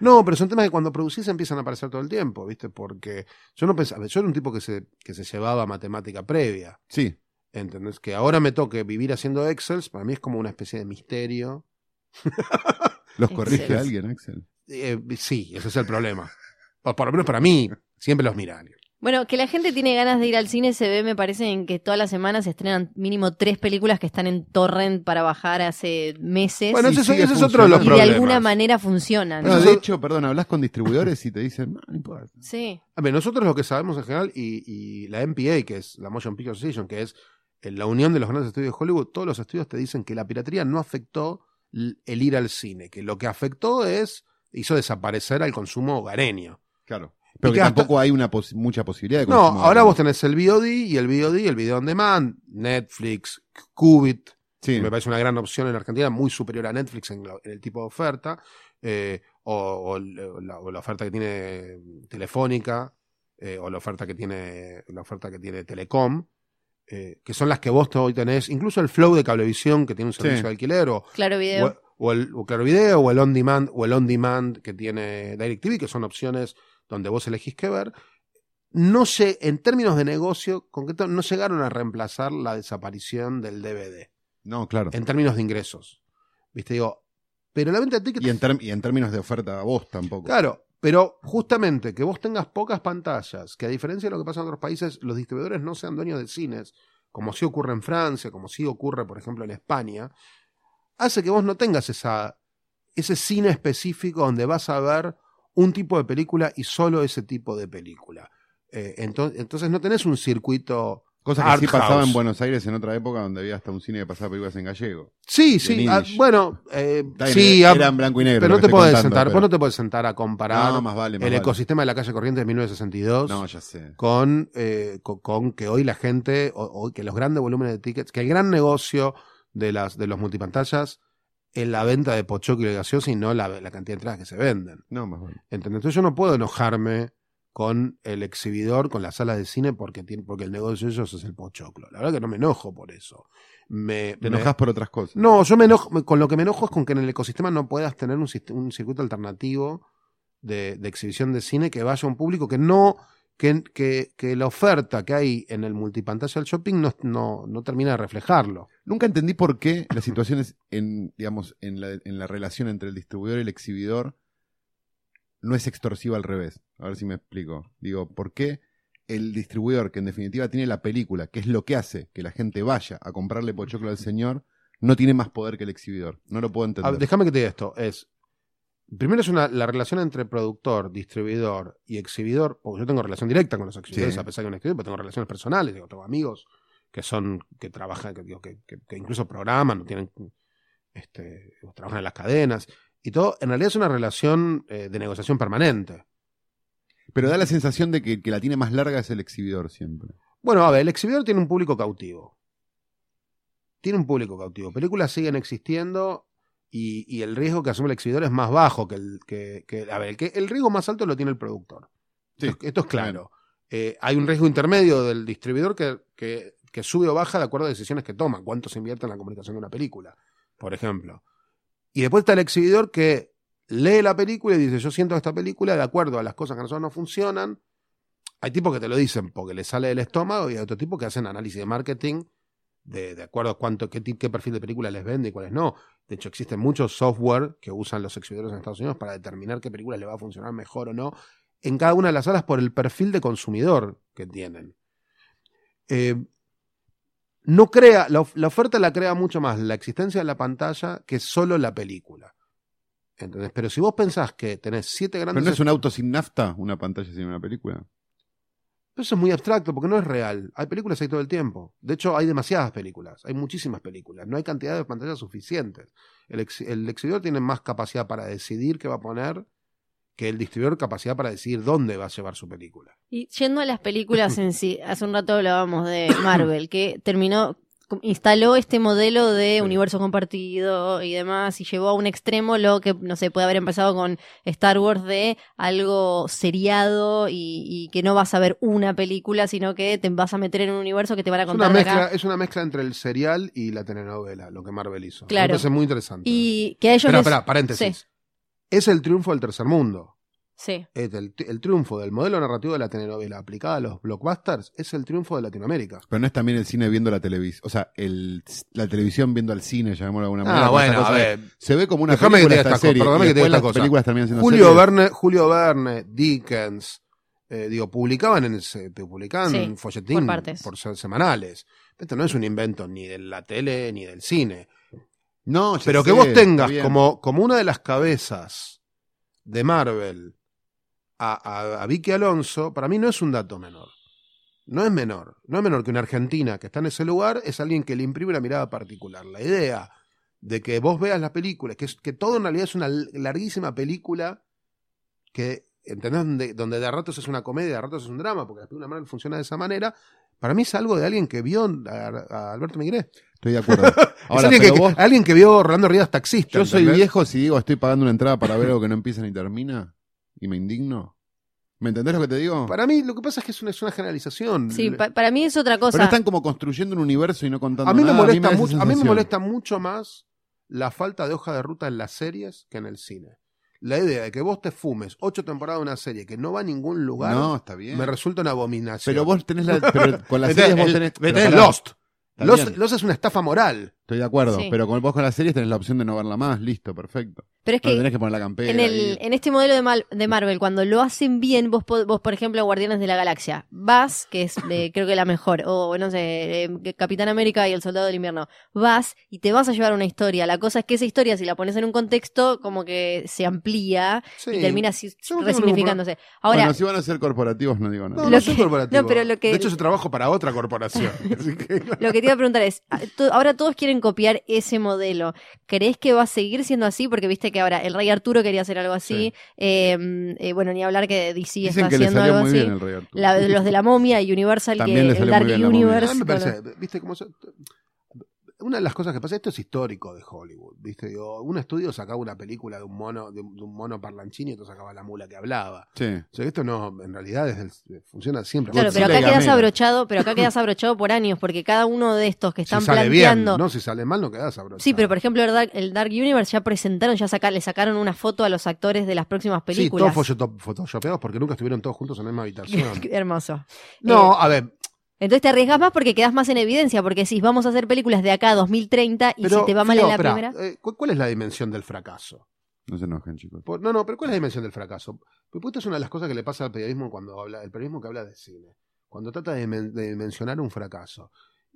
No, pero son temas que cuando producís empiezan a aparecer todo el tiempo, ¿viste? Porque yo no pensaba, yo era un tipo que se, que se llevaba matemática previa, Sí, ¿entendés? Que ahora me toque vivir haciendo Excels, para mí es como una especie de misterio. los corrige Excel. alguien, Axel. Eh, sí, ese es el problema. O por lo menos para mí, siempre los mira alguien. Bueno, que la gente tiene ganas de ir al cine se ve, me parece, en que todas las semanas se estrenan mínimo tres películas que están en torrent para bajar hace meses Bueno, y ese, es- sigue ese es otro de los y de alguna manera funcionan. No, de hecho, perdón, hablas con distribuidores y te dicen, no, no importa. Sí. A ver, nosotros lo que sabemos en general, y, y la MPA, que es la Motion Picture Association, que es eh, la unión de los grandes estudios de Hollywood, todos los estudios te dicen que la piratería no afectó el ir al cine, que lo que afectó es, hizo desaparecer al consumo hogareño. Claro. Pero que hasta- tampoco hay una pos- mucha posibilidad de No, consumo. ahora vos tenés el VOD y el VOD, el video on demand, Netflix, Qubit, Sí, que me parece una gran opción en Argentina, muy superior a Netflix en, lo- en el tipo de oferta, eh, o, la, o la oferta que tiene Telefónica, eh, o la oferta que tiene la oferta que tiene Telecom, eh, que son las que vos hoy tenés, incluso el Flow de Cablevisión que tiene un servicio Sí. de alquiler, o, Claro, video. o, o el o Claro Video, o el On Demand, o el On Demand que tiene DirecTV, que son opciones donde vos elegís qué ver. No sé, en términos de negocio, concreto, no llegaron a reemplazar la desaparición del DVD no, claro. en términos de ingresos. ¿Viste? Digo, pero la venta de tickets. Y en, y en términos de oferta a vos tampoco. Claro, pero justamente que vos tengas pocas pantallas, que a diferencia de lo que pasa en otros países, los distribuidores no sean dueños de cines, como sí ocurre en Francia, como sí ocurre, por ejemplo, en España, hace que vos no tengas esa, ese cine específico donde vas a ver un tipo de película y solo ese tipo de película. Eh, ento- entonces no tenés un circuito. Cosa que Art sí pasaba house. en Buenos Aires en otra época donde había hasta un cine que pasaba películas en gallego. Sí, sí, ah, bueno, eh, sí, era ah, en blanco y negro. pero no te podés contando, sentar, pero- vos no te podés sentar a comparar No, más vale, más el vale. ecosistema de la calle Corrientes de 1962 No, ya sé. con, eh, con, con que hoy la gente, o, o que los grandes volúmenes de tickets, que el gran negocio de las de los multipantallas es la venta de pochoclo y gaseosa y no la, la cantidad de entradas que se venden. No, más vale. ¿Entendés? Entonces yo no puedo enojarme con el exhibidor, con las salas de cine, porque, tiene, porque el negocio de ellos es el pochoclo. La verdad que no me enojo por eso. Me, Te me- enojas por otras cosas. no, yo me enojo, me- con lo que me enojo es con que en el ecosistema no puedas tener un, un circuito alternativo de, de exhibición de cine que vaya a un público que no, que, que, que la oferta que hay en el multipantalla del shopping no, no, no termina de reflejarlo. Nunca entendí por qué las situaciones en, digamos, en la, en la relación entre el distribuidor y el exhibidor no es extorsiva al revés. A ver si me explico. Digo, ¿por qué el distribuidor, que en definitiva tiene la película, que es lo que hace que la gente vaya a comprarle pochoclo al señor, no tiene más poder que el exhibidor? No lo puedo entender. déjame que te diga esto. Es, primero es una, la relación entre productor, distribuidor y exhibidor, porque yo tengo relación directa con los exhibidores, Sí. a pesar de que un exhibidor, pero tengo relaciones personales, digo, tengo amigos que son, que trabajan, que, digo, que, que- que incluso programan, tienen, este, trabajan en las cadenas, y todo, en realidad es una relación eh, de negociación permanente. Pero da la sensación de que que la tiene más larga es el exhibidor siempre. Bueno, a ver, el exhibidor tiene un público cautivo. Tiene un público cautivo. Películas siguen existiendo y, y el riesgo que asume el exhibidor es más bajo que el que. que- a ver, el, que, el riesgo más alto lo tiene el productor. Sí, esto, esto es claro. Eh, hay un riesgo intermedio del distribuidor que, que, que sube o baja de acuerdo a decisiones que toma. Cuánto se invierte en la comunicación de una película, por ejemplo. Y después está el exhibidor que lee la película y dice: Yo siento esta película de acuerdo a las cosas que a nosotros no funcionan. Hay tipos que te lo dicen porque les sale del estómago y hay otros tipos que hacen análisis de marketing de, de acuerdo a cuánto, qué, qué perfil de película les vende y cuáles no. De hecho, existen muchos software que usan los exhibidores en Estados Unidos para determinar qué película le va a funcionar mejor o no en cada una de las salas por el perfil de consumidor que tienen. Eh, no crea, la, la oferta la crea mucho más la existencia de la pantalla que solo la película. ¿Entendés? Pero si vos pensás que tenés siete ¿Pero grandes no es un auto sin nafta una pantalla sin una película? Eso es muy abstracto porque no es real. Hay películas ahí todo el tiempo. De hecho, hay demasiadas películas. Hay muchísimas películas. No hay cantidad de pantallas suficientes. El, ex- el exhibidor tiene más capacidad para decidir qué va a poner que el distribuidor capacidad para decidir dónde va a llevar su película. Y yendo a las películas en sí, hace un rato hablábamos de <coughs> Marvel, que terminó instaló este modelo de Sí. universo compartido y demás y llevó a un extremo lo que, no sé, puede haber empezado con Star Wars de algo seriado y, y que no vas a ver una película, sino que te vas a meter en un universo que te van a Es contar una, de mezcla, acá. es una mezcla entre el serial y la telenovela, lo que Marvel hizo. Claro. Me parece muy interesante. Y que a ellos Espera, les... espera, paréntesis. Es el triunfo del tercer mundo. Sí. Es el, el triunfo del modelo narrativo de la telenovela aplicada a los blockbusters es el triunfo de Latinoamérica. Pero no es también el cine viendo la televisión. O sea, el, la televisión viendo al cine, llamémoslo de alguna manera. Ah, con esta bueno, a ver. Se ve como una Déjame que película te esta serie. perdóname que te diga esta las cosa. películas terminan siendo Julio series. Verne, Julio Verne, Dickens, eh, digo, publicaban en ese, publicaban Sí, folletín por ser semanales. Esto no es un invento ni de la tele ni del cine. No, ya Pero que sé, vos está tengas como, como una de las cabezas de Marvel a, a- a Vicky Alonso, para mí no es un dato menor. No es menor. No es menor que una argentina que está en ese lugar es alguien que le imprime una mirada particular. La idea de que vos veas la película, que, es, que todo en realidad es una larguísima película que, ¿entendés? Donde, donde de ratos es una comedia, de ratos es un drama, porque la película Marvel funciona de esa manera. Para mí es algo de alguien que vio a, a Alberto Migré. Estoy de acuerdo. <laughs> Ahora, alguien, que, vos- alguien que vio Rolando Rivas taxista. yo soy ¿entendés? viejo si digo estoy pagando una entrada para ver algo que no empieza ni termina y me indigno. ¿Me entendés lo que te digo? Para mí lo que pasa es que es una, es una generalización. Sí, pa- para mí es otra cosa. Pero están como construyendo un universo y no contando a mí me nada. molesta mucho, a mí me sensación. molesta mucho más la falta de hoja de ruta en las series que en el cine. La idea de que vos te fumes ocho temporadas de una serie que no va a ningún lugar No, está bien. me resulta una abominación. Pero vos tenés la. Pero con las <laughs> series vos tenés. pero Lost. Lost es una estafa moral. Estoy de acuerdo. Sí. Pero con, vos con las series tenés la opción de no verla más. Listo, perfecto. Pero es No que tenés que poner la campera. en, el, y- en este modelo de, Mal- de Marvel, cuando lo hacen bien, vos, vos por ejemplo, Guardianes de la Galaxia, vas, que es eh, <laughs> creo que la mejor, o no sé, eh, Capitán América y el Soldado del Invierno, vas y te vas a llevar una historia. La cosa es que esa historia, si la pones en un contexto, como que se amplía Sí. y termina no tengo resignificándose. Ahora, bueno, si van a ser corporativos, no digo nada. No, Lo no soy que- corporativo. no, pero lo que- De hecho, yo trabajo para otra corporación. <laughs> Así que- Lo que te iba a preguntar es, ah, ahora todos quieren copiar ese modelo. ¿Crees que va a seguir siendo así? Porque viste que ahora el Rey Arturo quería hacer algo así. Sí. Eh, eh, bueno, ni hablar que DC Dicen está que haciendo algo así. La- los de la momia y Universal, También que el Dark. Universe. A mí me parece, viste cómo se- una de las cosas que pasa, esto es histórico de Hollywood, viste, digo, un estudio sacaba una película de un mono, de, un de un mono parlanchín y otro sacaba la mula que hablaba. Sí. O sea, que esto no, en realidad el- funciona siempre. Claro, pero acá quedas abrochado, pero acá quedas abrochado por años, porque cada uno de estos que están si sale planteando. bien, no, si sale mal no quedas sabroso. Sí, pero por ejemplo el Dark, el Dark Universe ya presentaron, ya saca- le sacaron una foto a los actores de las próximas Sí, películas. todos photoshop- photoshopeados porque nunca estuvieron todos juntos en la misma habitación. <laughs> Hermoso. No, Eh, a ver, Entonces te arriesgas más porque quedas más en evidencia, porque si vamos a hacer películas de acá a 2030 y pero si te va mal en la primera. eh, ¿cu- ¿cuál es la dimensión del fracaso? No se enojen, chicos. Por- no, no, pero ¿cuál es la dimensión del fracaso? Porque esto es una de las cosas que le pasa al periodismo cuando habla, el periodismo que habla de cine, cuando trata de, men- de mencionar un fracaso.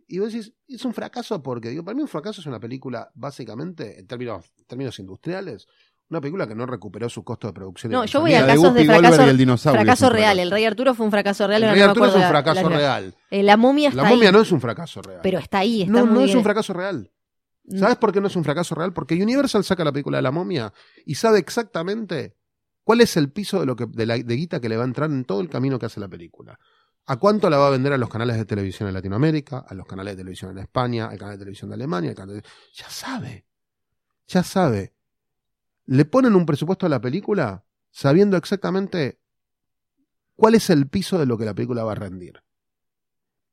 Y vos decís, es un fracaso porque, digo, para mí un fracaso es una película, básicamente, en términos, en términos industriales, una película que no recuperó su costo de producción. No, yo voy a de casos de Goldberg fracaso, el dinosaurio fracaso real. El Rey Arturo fue un fracaso real. El Rey no Arturo es acuerdo un fracaso la- real. Eh, la momia está La momia ahí, no es un fracaso real. pero está ahí, está no, muy no es un fracaso real. ¿Sabes por qué no es un fracaso real? Porque Universal saca la película de la momia y sabe exactamente cuál es el piso de lo que de, la, de guita que le va a entrar en todo el camino que hace la película. ¿A cuánto la va a vender a los canales de televisión en Latinoamérica, a los canales de televisión en España, al canal de televisión de Alemania? al canal de- Ya sabe. Ya sabe. Le ponen un presupuesto a la película sabiendo exactamente cuál es el piso de lo que la película va a rendir.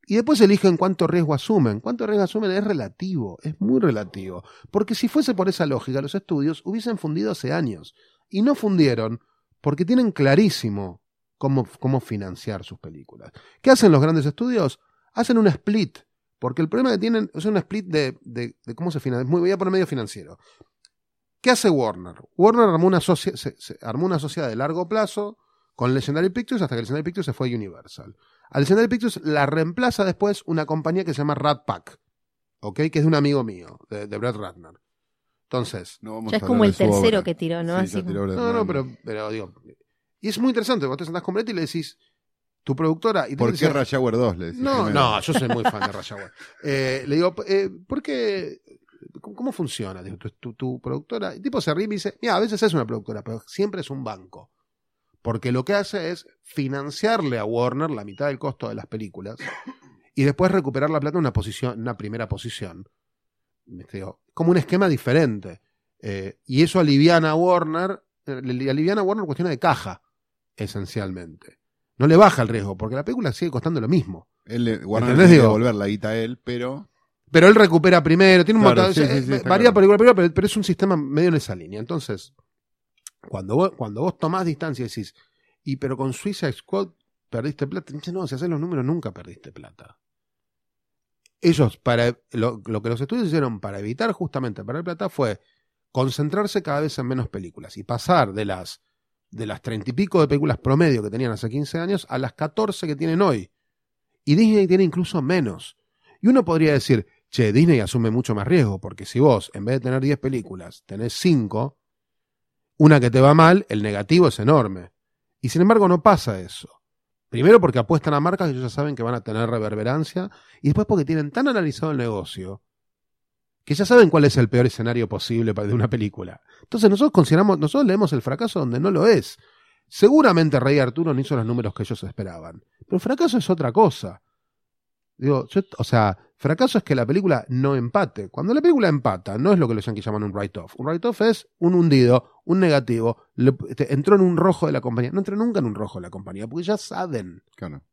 Y después eligen cuánto riesgo asumen. Cuánto riesgo asumen es relativo, es muy relativo. Porque si fuese por esa lógica, los estudios hubiesen fundido hace años. Y no fundieron porque tienen clarísimo cómo, cómo financiar sus películas. ¿Qué hacen los grandes estudios? Hacen un split. Porque el problema que tienen es un split de, de- cómo se financia. Voy a poner medio financiero. ¿Qué hace Warner? Warner armó una, socia- se- se- armó una sociedad de largo plazo con Legendary Pictures hasta que Legendary Pictures se fue a Universal. A Legendary Pictures la reemplaza después una compañía que se llama Rat Pack, ¿ok? Que es de un amigo mío, de, de Brett Ratner. Entonces, No vamos Ya a es como el tercero obra. que tiró, ¿no? Sí, Así tiró no, no, pero, pero digo, y es muy interesante, vos te sentás con Brett y le decís, tu productora... Y ¿Por qué Rush Hour 2? Le decís No, primero. no, yo soy muy fan de Rush Hour. <laughs> Eh, le digo, eh, ¿por qué? ¿Cómo, cómo funciona? Digo, tu, tu- tu productora. El tipo se ríe y dice, mira, a veces es una productora, pero siempre es un banco. Porque lo que hace es financiarle a Warner la mitad del costo de las películas y después recuperar la plata en una posición, una primera posición. Digo, Como un esquema diferente. Eh, y eso aliviana a Warner, eh, le aliviana a Warner cuestión de caja, esencialmente. No le baja el riesgo, porque la película sigue costando lo mismo. Él le, Warner que Digo- devolver la guita a él, pero Pero él recupera primero, tiene un Claro, montón sí, sí, sí, está varía película pero, pero es un sistema medio en esa línea. Entonces, cuando vos, cuando vos tomás distancia y decís, y pero con Suicide Squad perdiste plata, dice, no, si haces los números nunca perdiste plata. Ellos, para lo, lo que los estudios hicieron para evitar justamente perder plata fue concentrarse cada vez en menos películas y pasar de las de las treinta y pico de películas promedio que tenían hace 15 años a las 14 que tienen hoy. Y Disney tiene incluso menos. Y uno podría decir, che, Disney asume mucho más riesgo, porque si vos, en vez de tener 10 películas, tenés 5, una que te va mal, el negativo es enorme. Y sin embargo no pasa eso. Primero porque apuestan a marcas que ellos ya saben que van a tener reverberancia, y después porque tienen tan analizado el negocio que ya saben cuál es el peor escenario posible de una película. Entonces nosotros consideramos, nosotros leemos el fracaso donde no lo es. Seguramente Rey Arturo no hizo los números que ellos esperaban, pero fracaso es otra cosa. Digo, yo- o sea, fracaso es que la película no empate. Cuando la película empata, no es lo que los yankees llaman un write-off. Un write-off es un hundido, un negativo, le- te- entró en un rojo de la compañía. No entró nunca en un rojo de la compañía, porque ya saben. claro.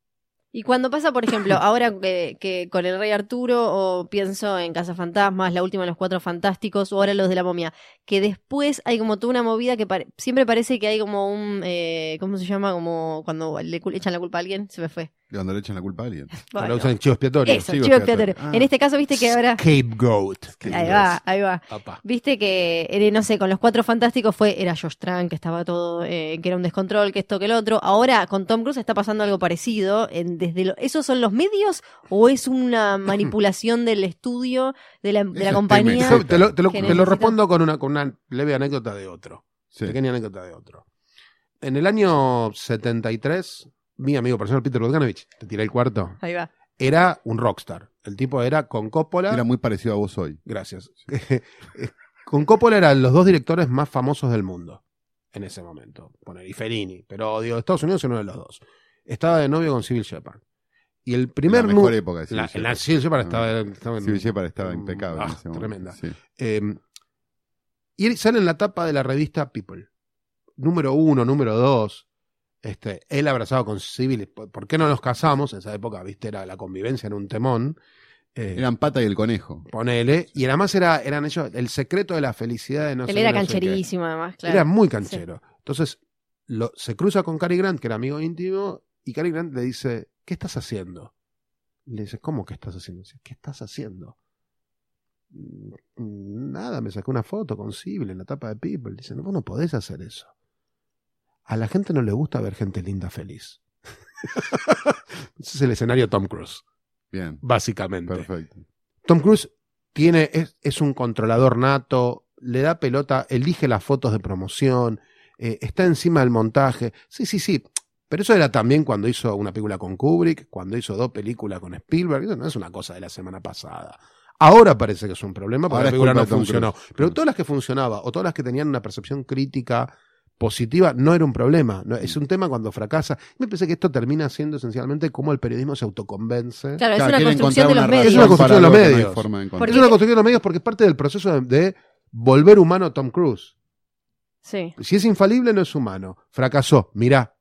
Y cuando pasa, por ejemplo, <coughs> ahora que, que con el Rey Arturo, o pienso en Casa Fantasmas, la última de los Cuatro Fantásticos, o ahora los de la momia, que después hay como toda una movida que pare- siempre parece que hay como un, eh, ¿cómo se llama? Como cuando le cul- echan la culpa a alguien, se me fue. Cuando le echan la culpa a alguien. <laughs> Bueno, Lo usan en chivo expiatorio. eso, chivo chivo expiatorio. expiatorio. Ah. En este caso, viste que ahora... Scapegoat. Ahí va, ahí va. Papá. Viste que, eh, no sé, con los cuatro fantásticos fue, era Josh Trank, que estaba todo, eh, que era un descontrol, que esto, que el otro. Ahora con Tom Cruise está pasando algo parecido. En, desde lo- ¿Esos son los medios o es una <laughs> manipulación del estudio, de la, de la compañía? Te lo, te lo- te respondo con una, con una leve anécdota de otro. Sí. Pequeña anécdota de otro. En el año 73, mi amigo personal Peter Bogdanovich, te tiré el cuarto, Ahí va. era un rockstar. El tipo era con Coppola. Era muy parecido a vos hoy. Gracias. <laughs> con Coppola eran los dos directores más famosos del mundo en ese momento. Poner y Fellini, pero digo, Estados Unidos es uno de los dos. Estaba de novio con Civil Shepard. Y el primer la mejor época de Civil la, Shepard. la Civil Shepard estaba, estaba en- Civil Shepard estaba impecable. en Ah, ese momento. tremenda. Sí. Eh, y él sale en la tapa de la revista People. Número uno, número dos. Este, él abrazado con Civil. ¿Por qué no nos casamos? En esa época, viste, era la convivencia en un temón. Eh, Eran Pata y el conejo. ponele. Y además era, eran ellos el secreto de la felicidad de no Él sé era no cancherísimo, además, claro. Era muy canchero. Entonces, lo, se cruza con Cary Grant, que era amigo íntimo, y Cary Grant le dice, ¿qué estás haciendo? Le dice, ¿cómo que estás haciendo? Dice, ¿qué estás haciendo? "Mm, Nada, me saqué una foto con Civil en la tapa de People. Dice, no, vos no podés hacer eso. A la gente no le gusta ver gente linda feliz. <laughs> Ese es el escenario Tom Cruise, Bien. básicamente. Perfecto. Tom Cruise tiene, es, es un controlador nato, le da pelota, elige las fotos de promoción, eh, está encima del montaje. Sí, sí, sí. Pero eso era también cuando hizo una película con Kubrick, cuando hizo dos películas con Spielberg. Eso no es una cosa de la semana pasada. Ahora parece que es un problema porque Ahora la película no funcionó. Pero todas las que funcionaba o todas las que tenían una percepción crítica positiva no era un problema. No, es un tema cuando fracasa. Me parece que esto termina siendo esencialmente cómo el periodismo se autoconvence. Claro, es Claro, una construcción de los medios. Es una construcción de los no medios. de. Porque- Es una construcción de los medios porque es parte del proceso de, de volver humano a Tom Cruise. Sí. Si es infalible, no es humano. Fracasó. Mirá.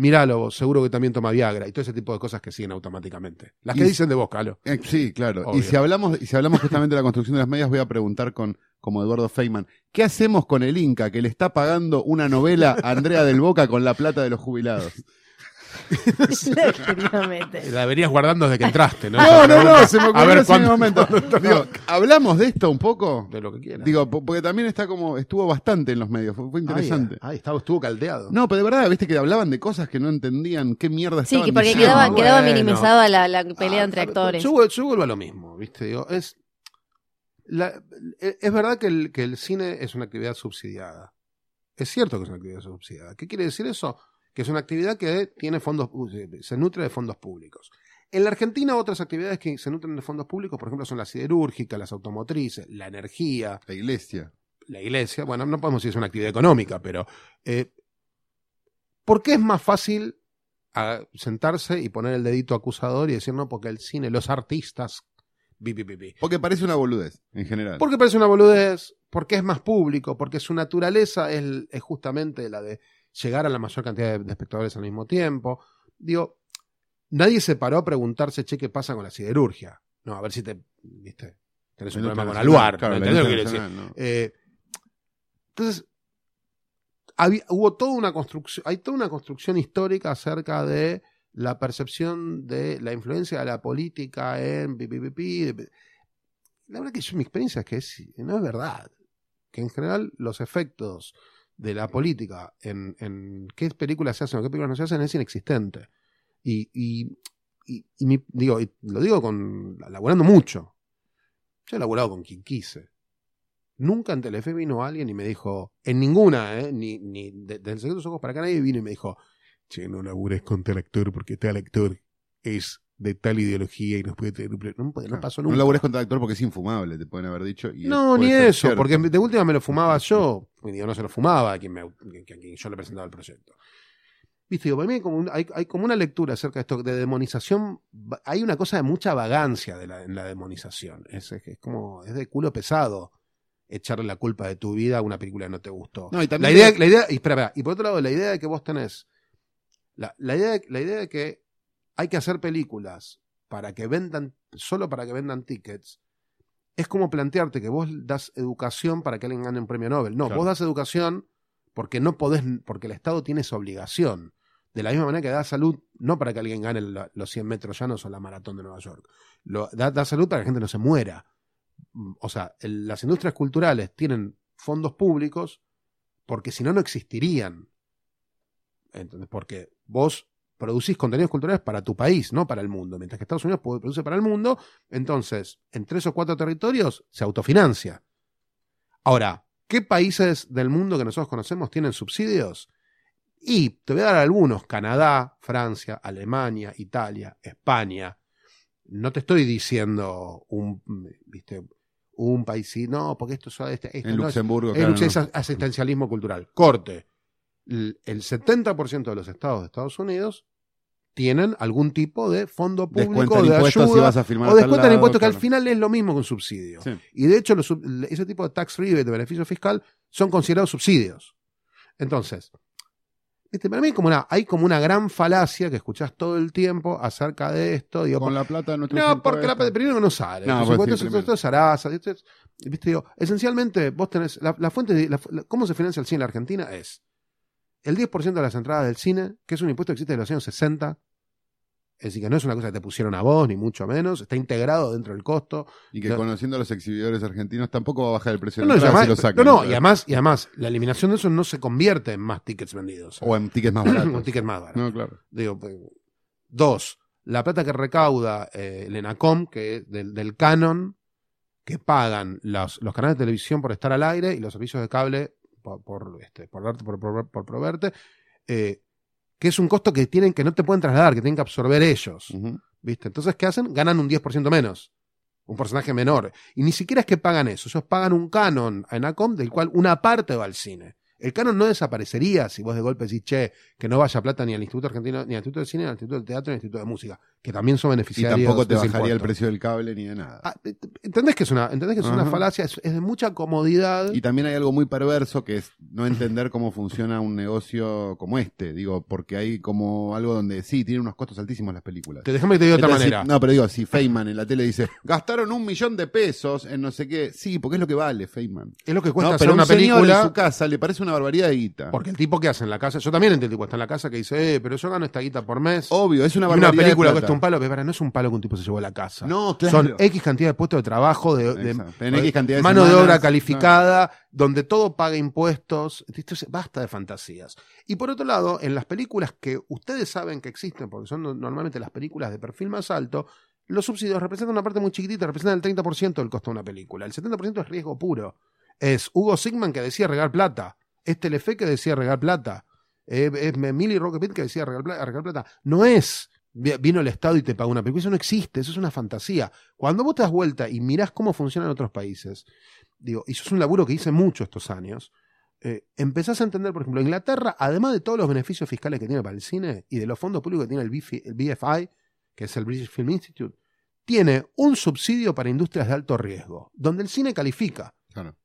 Míralo, vos, seguro que también toma Viagra y todo ese tipo de cosas que siguen automáticamente. Las que Y- dicen de vos, Calo. Eh, Sí, claro. Obvio. Y si hablamos, y si hablamos justamente de la construcción de las medias, voy a preguntar con, como Eduardo Feynman, ¿qué hacemos con el Inca que le está pagando una novela a Andrea del Boca con la plata de los jubilados? <laughs> Definitivamente. La deberías guardando desde que entraste, ¿no? No, no, no, se me A ocurrió ver, en ese ¿cuándo- momento. <laughs> Digo, ¿hablamos de esto un poco? De lo que quieras. Digo, po- porque también está como, estuvo bastante en los medios, fue, fue interesante. Ahí, estaba, estuvo caldeado. No, pero de verdad, viste que hablaban de cosas que no entendían qué mierda Sí, estaban que porque diciendo. quedaba, bueno. quedaba minimizada la, la pelea Ah, entre a ver, actores. Yo, vuel- yo vuelvo a lo mismo, ¿viste? Digo, es, la- e- es verdad que el, que el cine es una actividad subsidiada. Es cierto que es una actividad subsidiada. ¿Qué quiere decir eso? Que es una actividad que tiene fondos, se nutre de fondos públicos. En la Argentina, otras actividades que se nutren de fondos públicos, por ejemplo, son la siderúrgica, las automotrices, la energía, La iglesia. la iglesia. Bueno, no podemos decir que es una actividad económica, pero. eh, ¿Por qué es más fácil a sentarse y poner el dedito acusador y decir, no, porque el cine, los artistas, pi". Porque parece una boludez, en general. Porque parece una boludez, porque es más público, porque su naturaleza es, es justamente la de llegar a la mayor cantidad de, de espectadores al mismo tiempo. Digo, nadie se paró a preguntarse, che, ¿qué pasa con la siderurgia? No, a ver si te, viste, tenés un problema con Aluar. claro, la ¿entendés lo que quiero decir? ¿no? Eh, entonces, había- hubo toda una construcción, hay toda una construcción histórica acerca de la percepción de la influencia de la política en pi. La verdad que yo, mi experiencia es que es- no es verdad. Que en general los efectos de la política en, en qué películas se hacen o qué películas no se hacen es inexistente. Y, y, y- digo, lo digo con laburando mucho. Yo he laburado con quien quise. Nunca en Telefe vino alguien y me dijo, en ninguna, ¿eh? ni, ni de, del secreto de los ojos para acá nadie vino y me dijo, che, no labures con tal actor porque tal actor es de tal ideología y nos puede tener un pro-". No, puede- no Claro. pasó No nunca. labures contra el actor porque es infumable, te pueden haber dicho. y No, ni eso, cierto. porque de última me lo fumaba yo. Y digo, no se lo fumaba a quien, me, a quien yo le presentaba el proyecto. Viste, digo, para mí hay como, un- hay, hay como una lectura acerca de esto, de demonización. Hay una cosa de mucha vagancia de la, en la demonización. Es, es, es como, es de culo pesado echarle la culpa de tu vida a una película que no te gustó. No, y La idea, la idea, y espera, espera, y por otro lado, la idea de que vos tenés, la, la idea, de- la idea de que hay que hacer películas para que vendan, solo para que vendan tickets, es como plantearte que vos das educación para que alguien gane un premio Nobel. No, Claro. vos das educación porque no podés, porque el Estado tiene esa obligación. De la misma manera que da salud, no para que alguien gane la- los 100 metros llanos o la maratón de Nueva York. Lo, da, da salud para que la gente no se muera. Mm, O sea, el- las industrias culturales tienen fondos públicos porque si no, no existirían. ¿Entendés? Porque vos producís contenidos culturales para tu país, no para el mundo. Mientras que Estados Unidos produce para el mundo, entonces en tres o cuatro territorios se autofinancia. Ahora, ¿qué países del mundo que nosotros conocemos tienen subsidios? Y te voy a dar algunos, Canadá, Francia, Alemania, Italia, España. No te estoy diciendo un, viste, un país, no, porque esto, es- este, En no es- Luxemburgo, es, claro, lucha- es no. as- asistencialismo cultural. Corte. El el 70% de los estados de Estados Unidos tienen algún tipo de fondo público de impuestos si ayuda vas a filmar o descuentan lado, impuestos que al final es lo mismo que un subsidio. Sí. Y de hecho los ese tipo de tax rebate de beneficio fiscal son considerados subsidios. Entonces, viste, para mí hay como una, hay como una gran falacia que escuchás todo el tiempo acerca de esto. Digo, Con la plata de no, porque la impuestos. primero no sale. No, pues sí, esto es Sarasa, esto es- viste, digo, esencialmente vos tenés la, la fuente de la- la- cómo se financia el cine en la Argentina es el 10% de las entradas del cine, que es un impuesto que existe desde los años 60. Es decir, que no es una cosa que te pusieron a vos, ni mucho menos. Está integrado dentro del costo. Y que No. conociendo a los exhibidores argentinos tampoco va a bajar el precio No, de la y entrada además, si lo sacan. no, no, y además, y además, la eliminación de eso no se convierte en más tickets vendidos. O en tickets más baratos. <clears throat> ticket más barato. No, claro. Digo, pues, dos, la plata que recauda eh, el ENACOM, que es del, del canon, que pagan los, los canales de televisión por estar al aire y los servicios de cable por, por, este, por, darte- por, por, proveerte, eh, que es un costo que tienen que no te pueden trasladar, que tienen que absorber ellos. ¿Viste? Entonces, ¿qué hacen? Ganan un 10% menos. Un porcentaje menor. Y ni siquiera es que pagan eso. Ellos pagan un canon a ENACOM del cual una parte va al cine. El canon no desaparecería si vos de golpe decís, che, que no vaya plata ni al Instituto Argentino, ni al Instituto de Cine, ni al Instituto del Teatro, ni al Instituto de Música, que también son Y beneficiarios. tampoco te bajaría el precio del cable ni de nada. Ah, ¿Entendés que es una, entendés que es una falacia? Es, es de mucha comodidad. Y también hay algo muy perverso que es no entender cómo funciona un negocio como este. Digo, porque hay como algo donde sí, tiene unos costos altísimos las películas. Te déjame que te diga de otra manera. si- no, pero digo, si Feynman en la tele dice, gastaron un millón de pesos en no sé qué. Sí, porque es lo que vale Feynman. Es lo que cuesta No, hacer pero una un señor en película. su casa le parece una barbaridad de guita. Porque el tipo que hace en la casa, yo también entiendo el tipo está en la casa que dice, eh, pero yo gano esta guita por mes. Obvio, es una y barbaridad. una película de cuesta plata. un palo, pero para, no es un palo que un tipo se llevó a la casa. No, claro. Son X cantidad de puestos de trabajo, de, de- Exacto. En X cantidad de mano de semanas, obra calificada, donde todo paga impuestos. Esto es- basta de fantasías. Y por otro lado, en las películas que ustedes saben que existen, porque son no- normalmente las películas de perfil más alto, los subsidios representan una parte muy chiquitita, representan el 30% del costo de una película. El 70% es riesgo puro. Es Hugo Sigman que decía regar plata. Es Telefe que decía regar plata. Es Millie Rockepit que decía regar plata. No es vi- vino el Estado y te pagó una película. Eso no existe, eso es una fantasía. Cuando vos te das vuelta y mirás cómo funciona en otros países, digo, y eso es un laburo que hice mucho estos años, eh, empezás a entender, por ejemplo, Inglaterra, además de todos los beneficios fiscales que tiene para el cine y de los fondos públicos que tiene el, BFI, el BFI, que es el British Film Institute, tiene un subsidio para industrias de alto riesgo, donde el cine califica. Claro.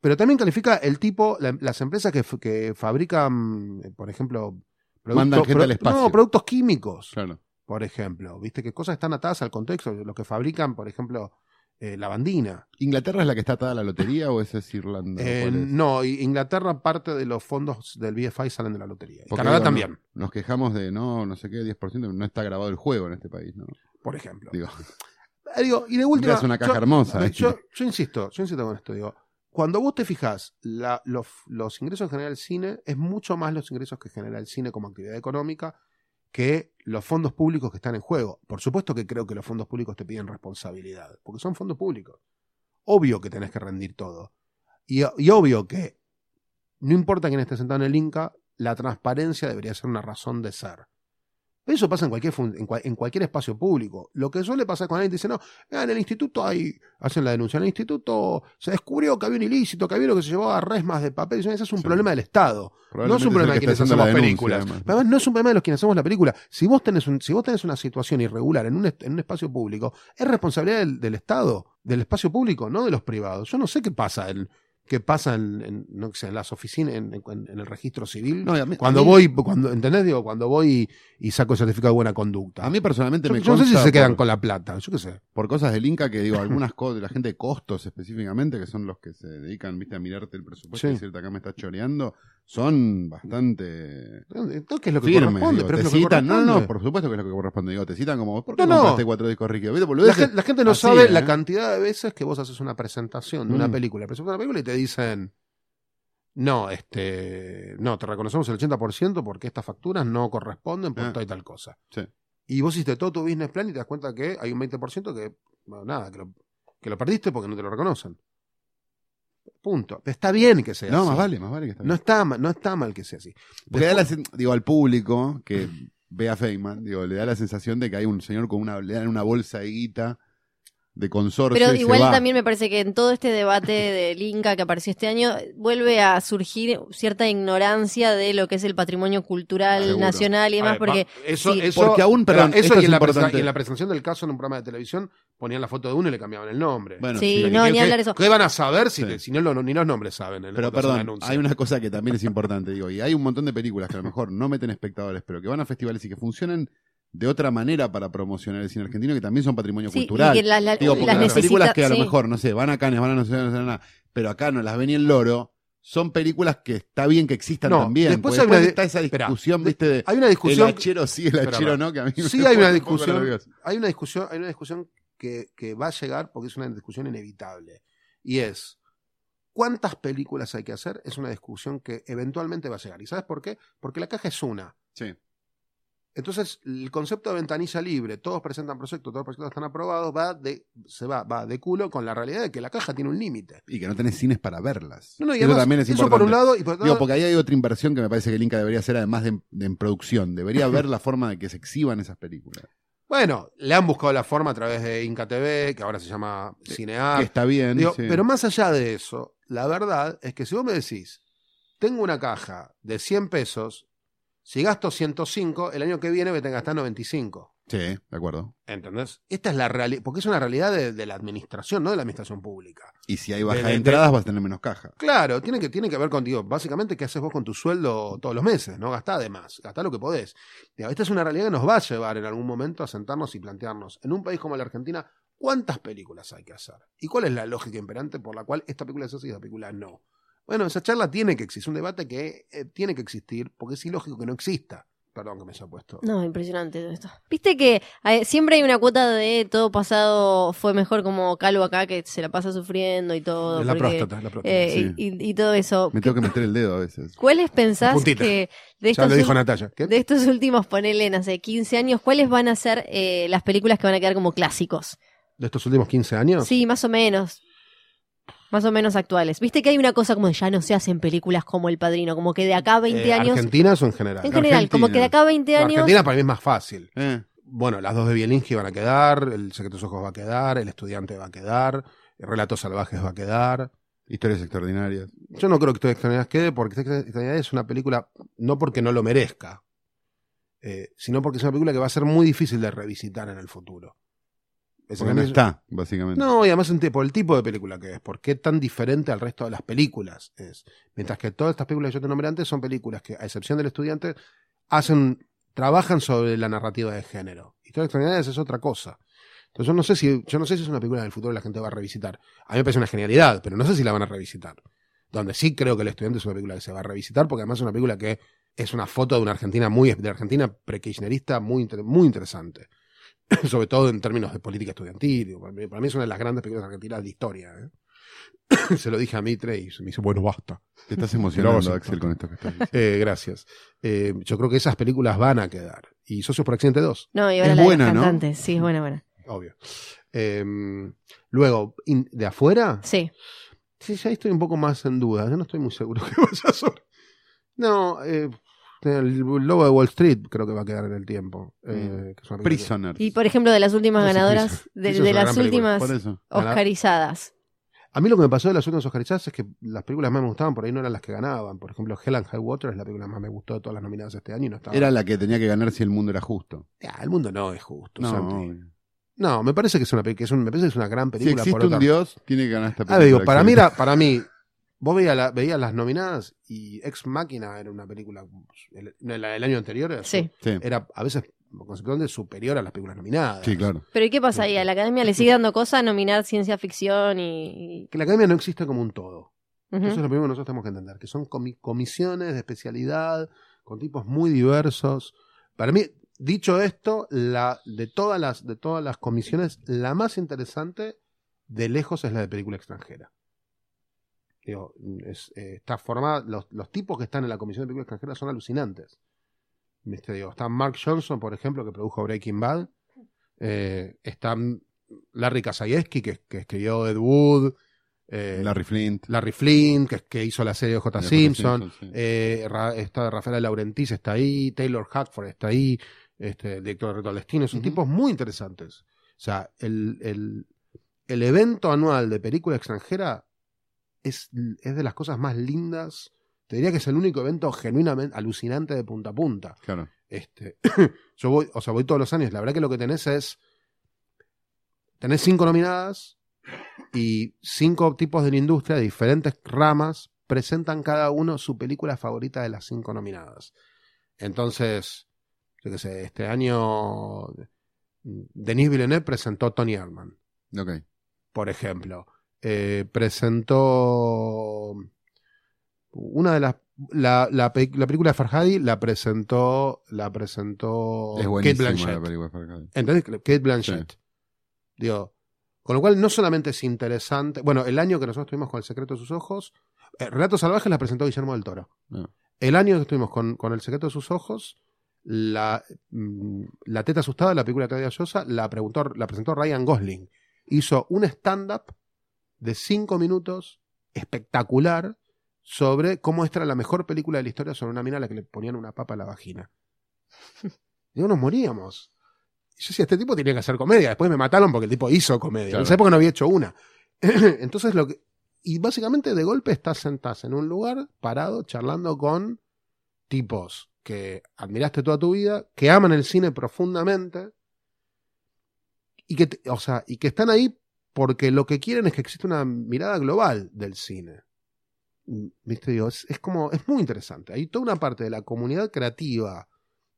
Pero también califica el tipo, la- las empresas que, que fabrican, eh, por ejemplo, Mandan gente al espacio. No, productos químicos, Claro. por ejemplo. Viste que cosas están atadas al contexto, los que fabrican, por ejemplo, eh, lavandina. ¿Inglaterra es la que está atada a la lotería o esa es Irlanda? Eh, no, Inglaterra parte de los fondos del BFI salen de la lotería. Porque, Canadá digo, también, no- Nos quejamos de no, no sé qué, 10%, no está grabado el juego en este país, ¿no? por ejemplo. Digo, <laughs> digo, y de última, es una caja yo- hermosa. Yo, yo insisto, yo insisto con esto, digo, cuando vos te fijas, los, ingresos que genera el cine es mucho más los ingresos que genera el cine como actividad económica que los fondos públicos que están en juego. Por supuesto que creo que los fondos públicos te piden responsabilidad, porque son fondos públicos. Obvio que tenés que rendir todo. Y obvio que, no importa quién esté sentado en el Inca, la transparencia debería ser una razón de ser. Eso pasa en cualquier, en, cual- en cualquier espacio público. Lo que suele pasar con alguien dice, no, ah, en el instituto hay, hacen la denuncia, en el instituto se descubrió que había un ilícito, que había uno que se llevaba resmas de papel, ese es un Sí. problema del Estado. No es un problema de quienes hacemos denuncia, películas. además. No es un problema de los quienes hacemos la película. Si vos tenés, un, si vos tenés una situación irregular en un, est- en un espacio público, es responsabilidad del, del Estado, del espacio público, no de los privados. Yo no sé qué pasa en, qué pasa en, en, no sé, en las oficinas, en, el registro civil. No, y mí- cuando mí- voy, cuando, ¿entendés? Digo, cuando voy y, y saco el certificado de buena conducta. A mí personalmente yo, me yo no sé si se quedan con la plata, yo qué sé. por cosas del Inca que digo, algunas cosas de la gente de costos específicamente, que son los que se dedican, viste, a mirarte el presupuesto y Sí. decirte acá me estás choreando, son bastante ¿qué es lo que firmes. corresponde? digo, Pero es te lo que citan, no, no, por supuesto que es lo que corresponde. Digo, te citan como, ¿por qué No, no. compraste cuatro discos. La gente, la gente no Así, sabe ¿eh? la cantidad de veces que vos haces una presentación de una Mm. película. Presentas una película y te dicen, no, este, no, te reconocemos el 80% porque estas facturas no corresponden por Ah. tal y tal cosa. Sí. Y vos hiciste todo tu business plan y te das cuenta que hay un 20% que, bueno, nada, que lo, que lo perdiste porque no te lo reconocen. Punto. Está bien que sea No, así. más vale, más vale que está No bien. está, mal- no está mal que sea así. Porque da la digo, al público que ve a Feynman, digo, le da la sensación de que hay un señor con una, le dan una bolsa de guita de consorcio Pero igual va. también me parece que en todo este debate del Inca que apareció este año vuelve a surgir cierta ignorancia de lo que es el patrimonio cultural Seguro. nacional y demás, ver, porque va- eso, sí. eso, Porque aún, perdón, eso esto y es en, la y en la presentación del caso en un programa de televisión ponían la foto de uno y le cambiaban el nombre. Bueno, Sí, sí. no, ¿Qué- ni qué- hablar eso. ¿Qué van a saber si, Sí. te- si no lo- ni los nombres saben? en Pero perdón, hay una cosa que también es importante, digo, y hay un montón de películas que a lo mejor no meten espectadores, pero que van a festivales y que funcionan de otra manera para promocionar el cine argentino, que también son patrimonio sí, cultural. y que la- la- Digo, porque las las películas que a lo mejor, no sé, van a Cannes, van a no sé, no sé nada, pero acá no las ven ni el loro, son películas que está bien que existan No, también. después hay una después di- está esa discusión, viste, de Hay una discusión, el hachero sí, el hachero no, que a mí me sí hay una discusión, hay una discusión, hay una discusión que, que va a llegar porque es una discusión inevitable. Y es, ¿cuántas películas hay que hacer? Es una discusión que eventualmente va a llegar. ¿Y sabes por qué? Porque la caja es una. Sí. Entonces, el concepto de ventanilla libre, todos presentan proyectos, todos los proyectos están aprobados, va de, se va, va de culo con la realidad de que la caja tiene un límite. Y que no tenés cines para verlas. No, no, y Eso además, también es eso importante. por un lado, y por otro Digo, lado, porque ahí hay otra inversión que me parece que el Inca debería hacer, además de, de en producción. Debería <laughs> ver la forma de que se exhiban esas películas. Bueno, le han buscado la forma a través de Inca TV, que ahora se llama Cinear. que está bien. Digo, sí. Pero más allá de eso, la verdad es que si vos me decís, tengo una caja de 100 pesos, si gasto 105, el año que viene voy a gastar 95. Sí, de acuerdo. ¿Entendés? Esta es la realidad, porque es una realidad de, de la administración, no de la administración pública. Y si hay baja De- de, de- entradas, vas a tener menos caja. Claro, tiene que, tiene que ver contigo. Básicamente, ¿qué haces vos con tu sueldo todos los meses? No gastá de más, gastá lo que podés. Esta es una realidad que nos va a llevar en algún momento a sentarnos y plantearnos, en un país como la Argentina, ¿cuántas películas hay que hacer? ¿Y cuál es la lógica imperante por la cual esta película se hace y esta película no? Bueno, esa charla tiene que existir, un debate que eh, tiene que existir, porque es ilógico que no exista. Perdón que me haya puesto. No, impresionante todo esto. Viste que eh, siempre hay una cuota de todo pasado fue mejor como Calvo acá, que se la pasa sufriendo y todo. la porque, próstata, la próstata. eh, sí. y, y todo eso. Me tengo que meter el dedo a veces. ¿Cuáles pensás que de ya estos, lo dijo Natalia. ¿Qué? de estos últimos, ponele, no sé, 15 años, cuáles van a ser eh, las películas que van a quedar como clásicos? ¿De estos últimos 15 años? Sí, más o menos. Más o menos actuales. Viste que hay una cosa como de ya no se hacen películas como El Padrino, como que de acá a 20 Eh, años. ¿Argentinas o en general? En general, como que de acá a 20 No, años. Argentina para mí es más fácil. Eh, Bueno, las dos de Bielinski van a quedar, El secreto de sus ojos va a quedar, El estudiante va a quedar, El relatos salvajes va a quedar. Historias extraordinarias. Yo no creo que Historias Extraordinarias quede porque Historias Extraordinarias es una película, no porque no lo merezca, eh, sino porque es una película que va a ser muy difícil de revisitar en el futuro. Es Porque no está, básicamente. No, y además por el tipo de película que es, por qué tan diferente al resto de las películas es. Mientras que todas estas películas que yo te nombré antes son películas que, a excepción del estudiante, hacen, trabajan sobre la narrativa de género. Historias extraordinarias es otra cosa. Entonces yo no sé si, yo no sé si es una película del futuro que la gente va a revisitar. A mí me parece una genialidad, pero no sé si la van a revisitar. Donde sí creo que el estudiante es una película que se va a revisitar, porque además es una película que es una foto de una Argentina muy, de Argentina pre-kirchnerista muy, muy interesante. <coughs> Sobre todo en términos de política estudiantil. Para mí, para mí es una de las grandes películas argentinas de historia. ¿eh? <coughs> se lo dije a Mitre y se me dice, bueno, basta. Te estás emocionando, Axel, con esto que estás diciendo. Eh, gracias. Eh, yo creo que esas películas van a quedar. Y Socios por Accidente 2, No, y ahora Es la buena, de ¿no? los cantantes. Sí, es buena, buena. obvio. Eh, luego, in- de afuera, Sí. Sí, ya estoy un poco más en duda. Yo no estoy muy seguro <laughs> que vaya a ser. No, eh, el lobo de Wall Street creo que va a quedar en el tiempo. eh, que Prisoner. Y por ejemplo, de las últimas No sé, ganadoras, Prison. de, las últimas. Oscarizadas. A mí lo que me pasó de las últimas Oscarizadas es que las películas más me gustaban por ahí no eran las que ganaban. Por ejemplo, Hell and High Water es la película que más me gustó de todas las nominadas este año y no estaba. Era la que tenía que ganar si el mundo era justo. Ya, el mundo no es justo. No, Santi. no, me parece que es una que es un- me parece que es una gran Si película. existe por otra- un Dios, tiene que ganar esta Ah, película. digo, para mí, era- para mí, vos veías, la- veías las nominadas y Ex Máquina era una película, el, el- el año anterior era, Sí. Sí, era a veces conceptualmente superior a las películas nominadas. sí, claro. Pero ¿y qué pasa ahí? ¿A la academia le sigue dando cosa nominar ciencia ficción y...? Que la academia no existe como un todo. Eso es lo primero que nosotros tenemos que entender, que son comi- comisiones de especialidad, con tipos muy diversos. Para mí, dicho esto, la, de, todas las, de todas las comisiones, la más interesante de lejos es la de película extranjera. Digo, es, eh, está formada, los, los tipos que están en la comisión de película extranjera son alucinantes. ¿Viste? Digo, está Mark Johnson, por ejemplo, que produjo Breaking Bad. Eh, está Larry Kasayevsky, que, que escribió Ed Wood. Eh, Larry Flint. Larry Flint, que, que hizo la serie de J. de Simpson. sí. Eh, Ra- está Rafael Laurentiis está ahí, Taylor Hackford está ahí, este, el director de Reto al Destino, son tipos muy interesantes. O sea, el, el, el evento anual de película extranjera es, es de las cosas más lindas. Te diría que es el único evento genuinamente alucinante de punta a punta. Claro. Este, <coughs> yo voy, o sea, voy todos los años. La verdad que lo que tenés es. Tenés cinco nominadas y cinco tipos de la industria de diferentes ramas presentan cada uno su película favorita de las cinco nominadas. Entonces, yo qué sé, este año Denis Villeneuve presentó Tony Erdman, Ok. por ejemplo. Eh, presentó una de las la, la, pe- la película de Farhadi la presentó la presentó es Kate Blanchett. la película de Farhadi. ¿Entendés? Kate Blanchett. Digo, con lo cual no solamente es interesante. Bueno, el año que nosotros estuvimos con El secreto de sus ojos, eh, Relatos Salvajes la presentó Guillermo del Toro. Ah. El año que estuvimos con, con El secreto de sus ojos, la, mm, la teta asustada, la película de Claudia Llosa, la, preguntó, la presentó Ryan Gosling. Hizo un stand-up de cinco minutos espectacular sobre cómo esta era la mejor película de la historia sobre una mina a la que le ponían una papa a la vagina. <laughs> Digo, nos moríamos. Y yo decía, este tipo tenía que hacer comedia. Después me mataron porque el tipo hizo comedia. Claro. En esa época no había hecho una. <clears throat> Entonces lo que. Y básicamente de golpe estás sentado en un lugar, parado, charlando con tipos que admiraste toda tu vida, que aman el cine profundamente, y que, o sea, y que están ahí porque lo que quieren es que exista una mirada global del cine. Mm, ¿Viste? Digo, es, es como, es muy interesante. Hay toda una parte de la comunidad creativa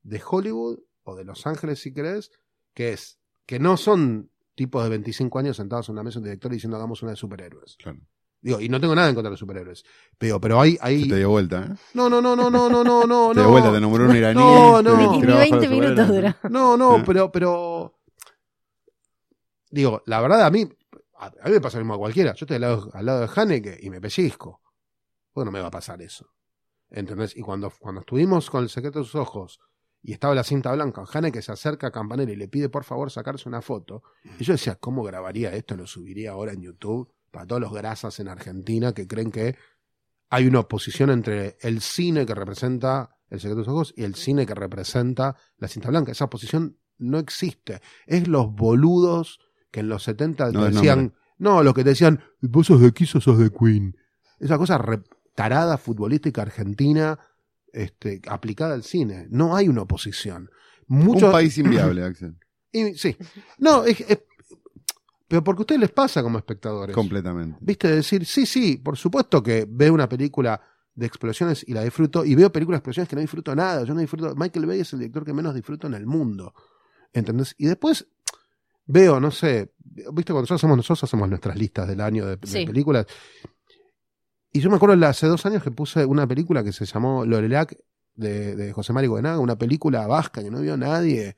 de Hollywood, o de Los Ángeles si querés, que es, que no son tipos de 25 años sentados en una mesa un director diciendo hagamos una de superhéroes. Claro. Digo, y no tengo nada en contra de los superhéroes. Pero, pero hay, hay... Se te dio vuelta, ¿eh? No, no, no, no, no, no, no, no. <laughs> Te dio vuelta, te nombró un iraní. No, no. Abajo 20 los minutos dura. No, no, Ah. pero, pero. Digo, la verdad, a mí. A, a mí me pasa lo mismo a cualquiera. Yo estoy al lado, al lado de Haneke y me pellizco. Bueno, no me va a pasar eso. ¿Entendés? Y cuando, cuando estuvimos con el secreto de sus ojos y estaba la cinta blanca, Haneke se acerca a Campanella y le pide por favor sacarse una foto. Y yo decía, ¿cómo grabaría esto? Lo subiría ahora en YouTube para todos los grasas en Argentina que creen que hay una oposición entre el cine que representa el secreto de sus ojos y el cine que representa la cinta blanca. Esa oposición no existe. Es los boludos que en los 70 te No des decían, no, los que te decían, vos sos de Kiss o sos de Queen. Es una cosa tarada futbolística argentina este, aplicada al cine. No hay una oposición. Mucho, Un país inviable, <clears throat> Axel. y- sí. No, es, es- pero porque a ustedes les pasa como espectadores. Completamente. ¿Viste? Decir, sí, sí, por supuesto que veo una película de explosiones y la disfruto, y veo películas de explosiones que no disfruto nada. Yo no disfruto. Michael Bay es el director que menos disfruto en el mundo. ¿Entendés? Y después veo, no sé, ¿viste? Cuando nosotros hacemos, nosotros hacemos nuestras listas del año de, películas. Y yo me acuerdo hace dos años que puse una película que se llamó Lorelac de, de José Mario Goenaga, una película vasca que no vio nadie.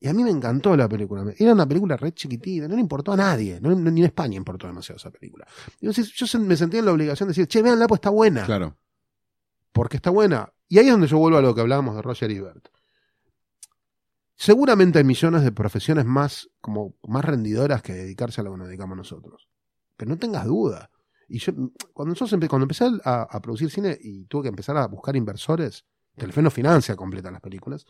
Y a mí me encantó la película. Era una película re chiquitita, no le importó a nadie. no- no- ni en España importó demasiado esa película. Y entonces yo me sentía en la obligación de decir, che, véanla, pues está buena. Claro. Porque está buena. Y ahí es donde yo vuelvo a lo que hablábamos de Roger Ebert. Seguramente hay millones de profesiones más, como, más rendidoras que dedicarse a lo que nos dedicamos nosotros. Pero no tengas duda. Y yo, cuando, nosotros empe- cuando empecé a, producir cine y tuve que empezar a buscar inversores, Telefe no financia completa las películas.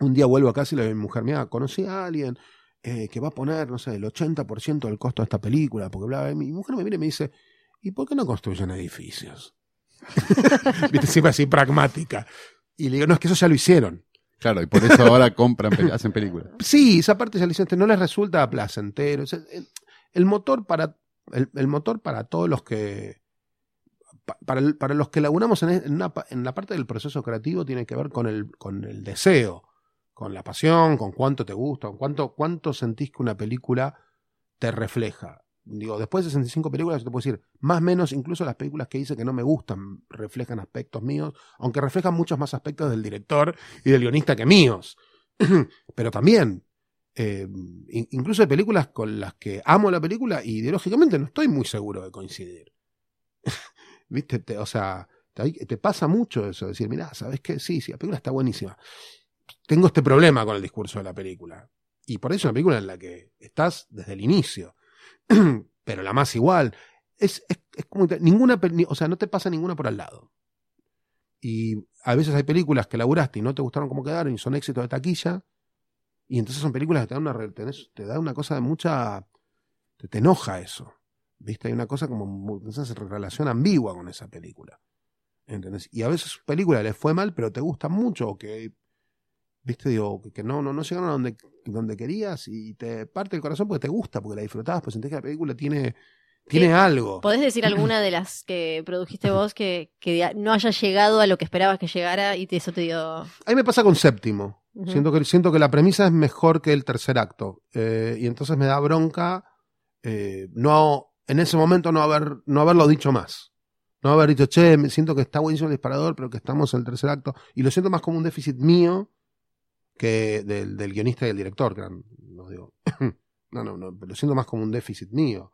Un día vuelvo a casa y le digo a mi mujer, mira, conocí a alguien eh, que va a poner, no sé, el 80% del costo de esta película, porque bla, bla, mi mujer me mira y me dice, ¿y por qué no construyen edificios? <laughs> Siempre así pragmática. Y le digo, no, es que eso ya lo hicieron. Claro, y por eso <laughs> ahora compran, hacen películas. Sí, esa parte ya hicieron, no les resulta placentero. O sea, el, el motor para el, el motor para todos los que pa- para, el- para los que laburamos en, en una pa- en la parte del proceso creativo tiene que ver con el, con el deseo, con la pasión, con cuánto te gusta, con cuánto, cuánto sentís que una película te refleja. Digo, después de 65 películas, yo te puedo decir, más o menos, incluso las películas que hice que no me gustan reflejan aspectos míos, aunque reflejan muchos más aspectos del director y del guionista que míos. <clears throat> Pero también, eh, in- incluso hay películas con las que amo la película y ideológicamente no estoy muy seguro de coincidir. <laughs> ¿Viste? Te- o sea, te, te pasa mucho eso, decir, mira, ¿sabes qué? Sí, sí, la película está buenísima. Tengo este problema con el discurso de la película. Y por eso es una película en la que estás desde el inicio. <clears throat> Pero la más igual. Es, es, es como ninguna, o sea, no te pasa ninguna por al lado. Y a veces hay películas que laburaste y no te gustaron cómo quedaron y son éxitos de taquilla. Y entonces son películas que te dan una, tenés- te da una cosa de mucha. Te, enoja eso. ¿Viste? Hay una cosa como. Esa relación ambigua con esa película. ¿Entendés? Y a veces película les fue mal, pero te gusta mucho, o que. ¿Viste? Digo, que, no, no, no llegaron a donde, donde querías y te parte el corazón porque te gusta, porque la disfrutabas, pues sentís que la película tiene. Tiene Sí. algo. ¿Podés decir alguna de las que produjiste vos que, que no haya llegado a lo que esperabas que llegara y te- eso te dio... A mí me pasa con séptimo. Siento, que, siento que la premisa es mejor que el tercer acto. Eh, y entonces me da bronca eh, no en ese momento no haber no haberlo dicho más. No haber dicho, che, me siento que está buenísimo el disparador, pero que estamos en el tercer acto. Y lo siento más como un déficit mío que del, del guionista y el director. Que eran- no, digo, <coughs> no, no, no, lo siento más como un déficit mío.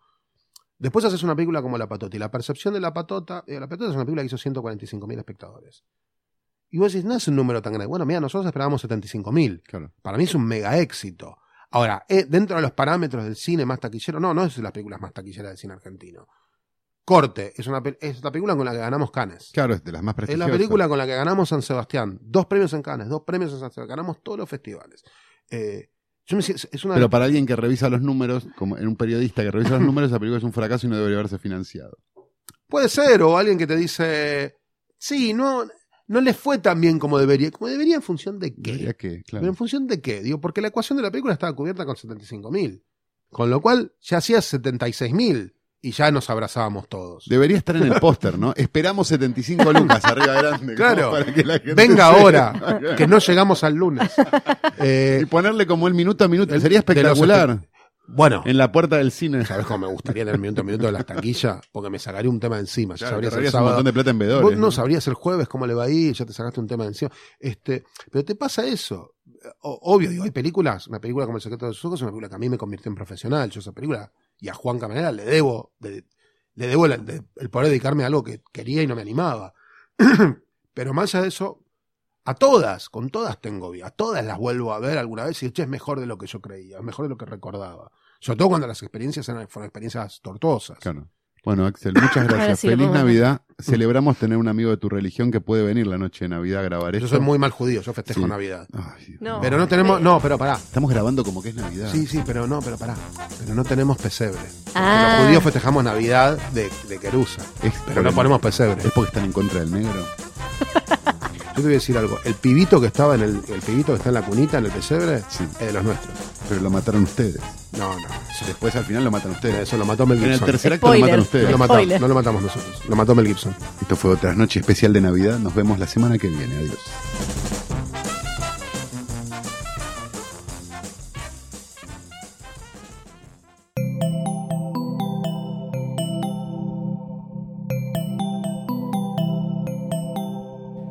Después haces una película como La Patota. Y la percepción de La Patota, eh, La Patota es una película que hizo 145 mil espectadores. Y vos decís, no es un número tan grande. Bueno, mira, nosotros esperábamos 75 mil. Claro. Para mí es un mega éxito. Ahora, eh, dentro de los parámetros del cine más taquillero, no, no es de las películas más taquilleras del cine argentino. Corte, es, una, es la película con la que ganamos Cannes. Claro, es de las más Es prestigiosas. la película con la que ganamos San Sebastián. Dos premios en Cannes, dos premios en San Sebastián. Ganamos todos los festivales. Eh, yo me siento- es una Pero para alguien que revisa los números, como en un periodista que revisa los números, esa película es un fracaso y no debería haberse financiado. Puede ser, o alguien que te dice, sí, no, no le fue tan bien como debería. Como debería en función de qué. Diría que, ¿Pero claro. en función de qué? Digo, porque la ecuación de la película estaba cubierta con 75 mil. Con lo cual ya hacía 76 mil y ya nos abrazábamos todos. Debería estar en el póster, ¿no? Esperamos 75 <laughs> lucas arriba grande. Claro. para que la gente Venga ahora, <laughs> que no llegamos al lunes. <laughs> Eh, Y ponerle como el minuto a minuto. El- Sería espectacular. bueno, En la puerta del cine. ¿sabes cómo me gustaría tener minuto a minuto de las taquillas? Porque me sacaría un tema de encima. Ya Claro, sabrías te el ahorrarías un sábado. montón de plata en Vos vedores. no sabrías el jueves cómo le va a ir, ya te sacaste un tema de encima. Este, pero te pasa eso. O- obvio, digo, hay películas, una película como El secreto de sus ojos es una película que a mí me convirtió en profesional. Yo esa película, y a Juan Camarera le debo, de- le debo el, de- el poder dedicarme a algo que quería y no me animaba. <clears throat> pero más allá de eso, a todas, con todas tengo vida, a todas las vuelvo a ver alguna vez y digo, es mejor de lo que yo creía, es mejor de lo que recordaba. Sobre todo cuando las experiencias eran, fueron experiencias tortuosas. Claro. Bueno, Axel, muchas <coughs> gracias. sí Feliz Navidad. Celebramos tener un amigo de tu religión que puede venir la noche de Navidad a grabar esto. Yo soy muy mal judío, yo festejo Sí. Navidad. Ay, Dios. No. Pero no tenemos, no, pero pará. Estamos grabando como que es Navidad. Sí, sí, pero no, pero pará. Pero no tenemos pesebre. Ah. Los judíos festejamos Navidad de, de Querusa. Es Pero no ponemos pesebre. Es porque están en contra del negro. <laughs> Yo te voy a decir algo. El pibito que estaba en el, el pibito que está en la cunita, en el pesebre, Sí. es de los nuestros. Pero lo mataron ustedes. No, no. Después al final lo matan ustedes. Eso lo mató Mel En el Gibson. tercer acto lo matan No ustedes. lo, matamos, Spoiler. no lo matamos nosotros. Lo mató Mel Gibson. Esto fue otra noche especial de Navidad. Nos vemos la semana que viene. Adiós.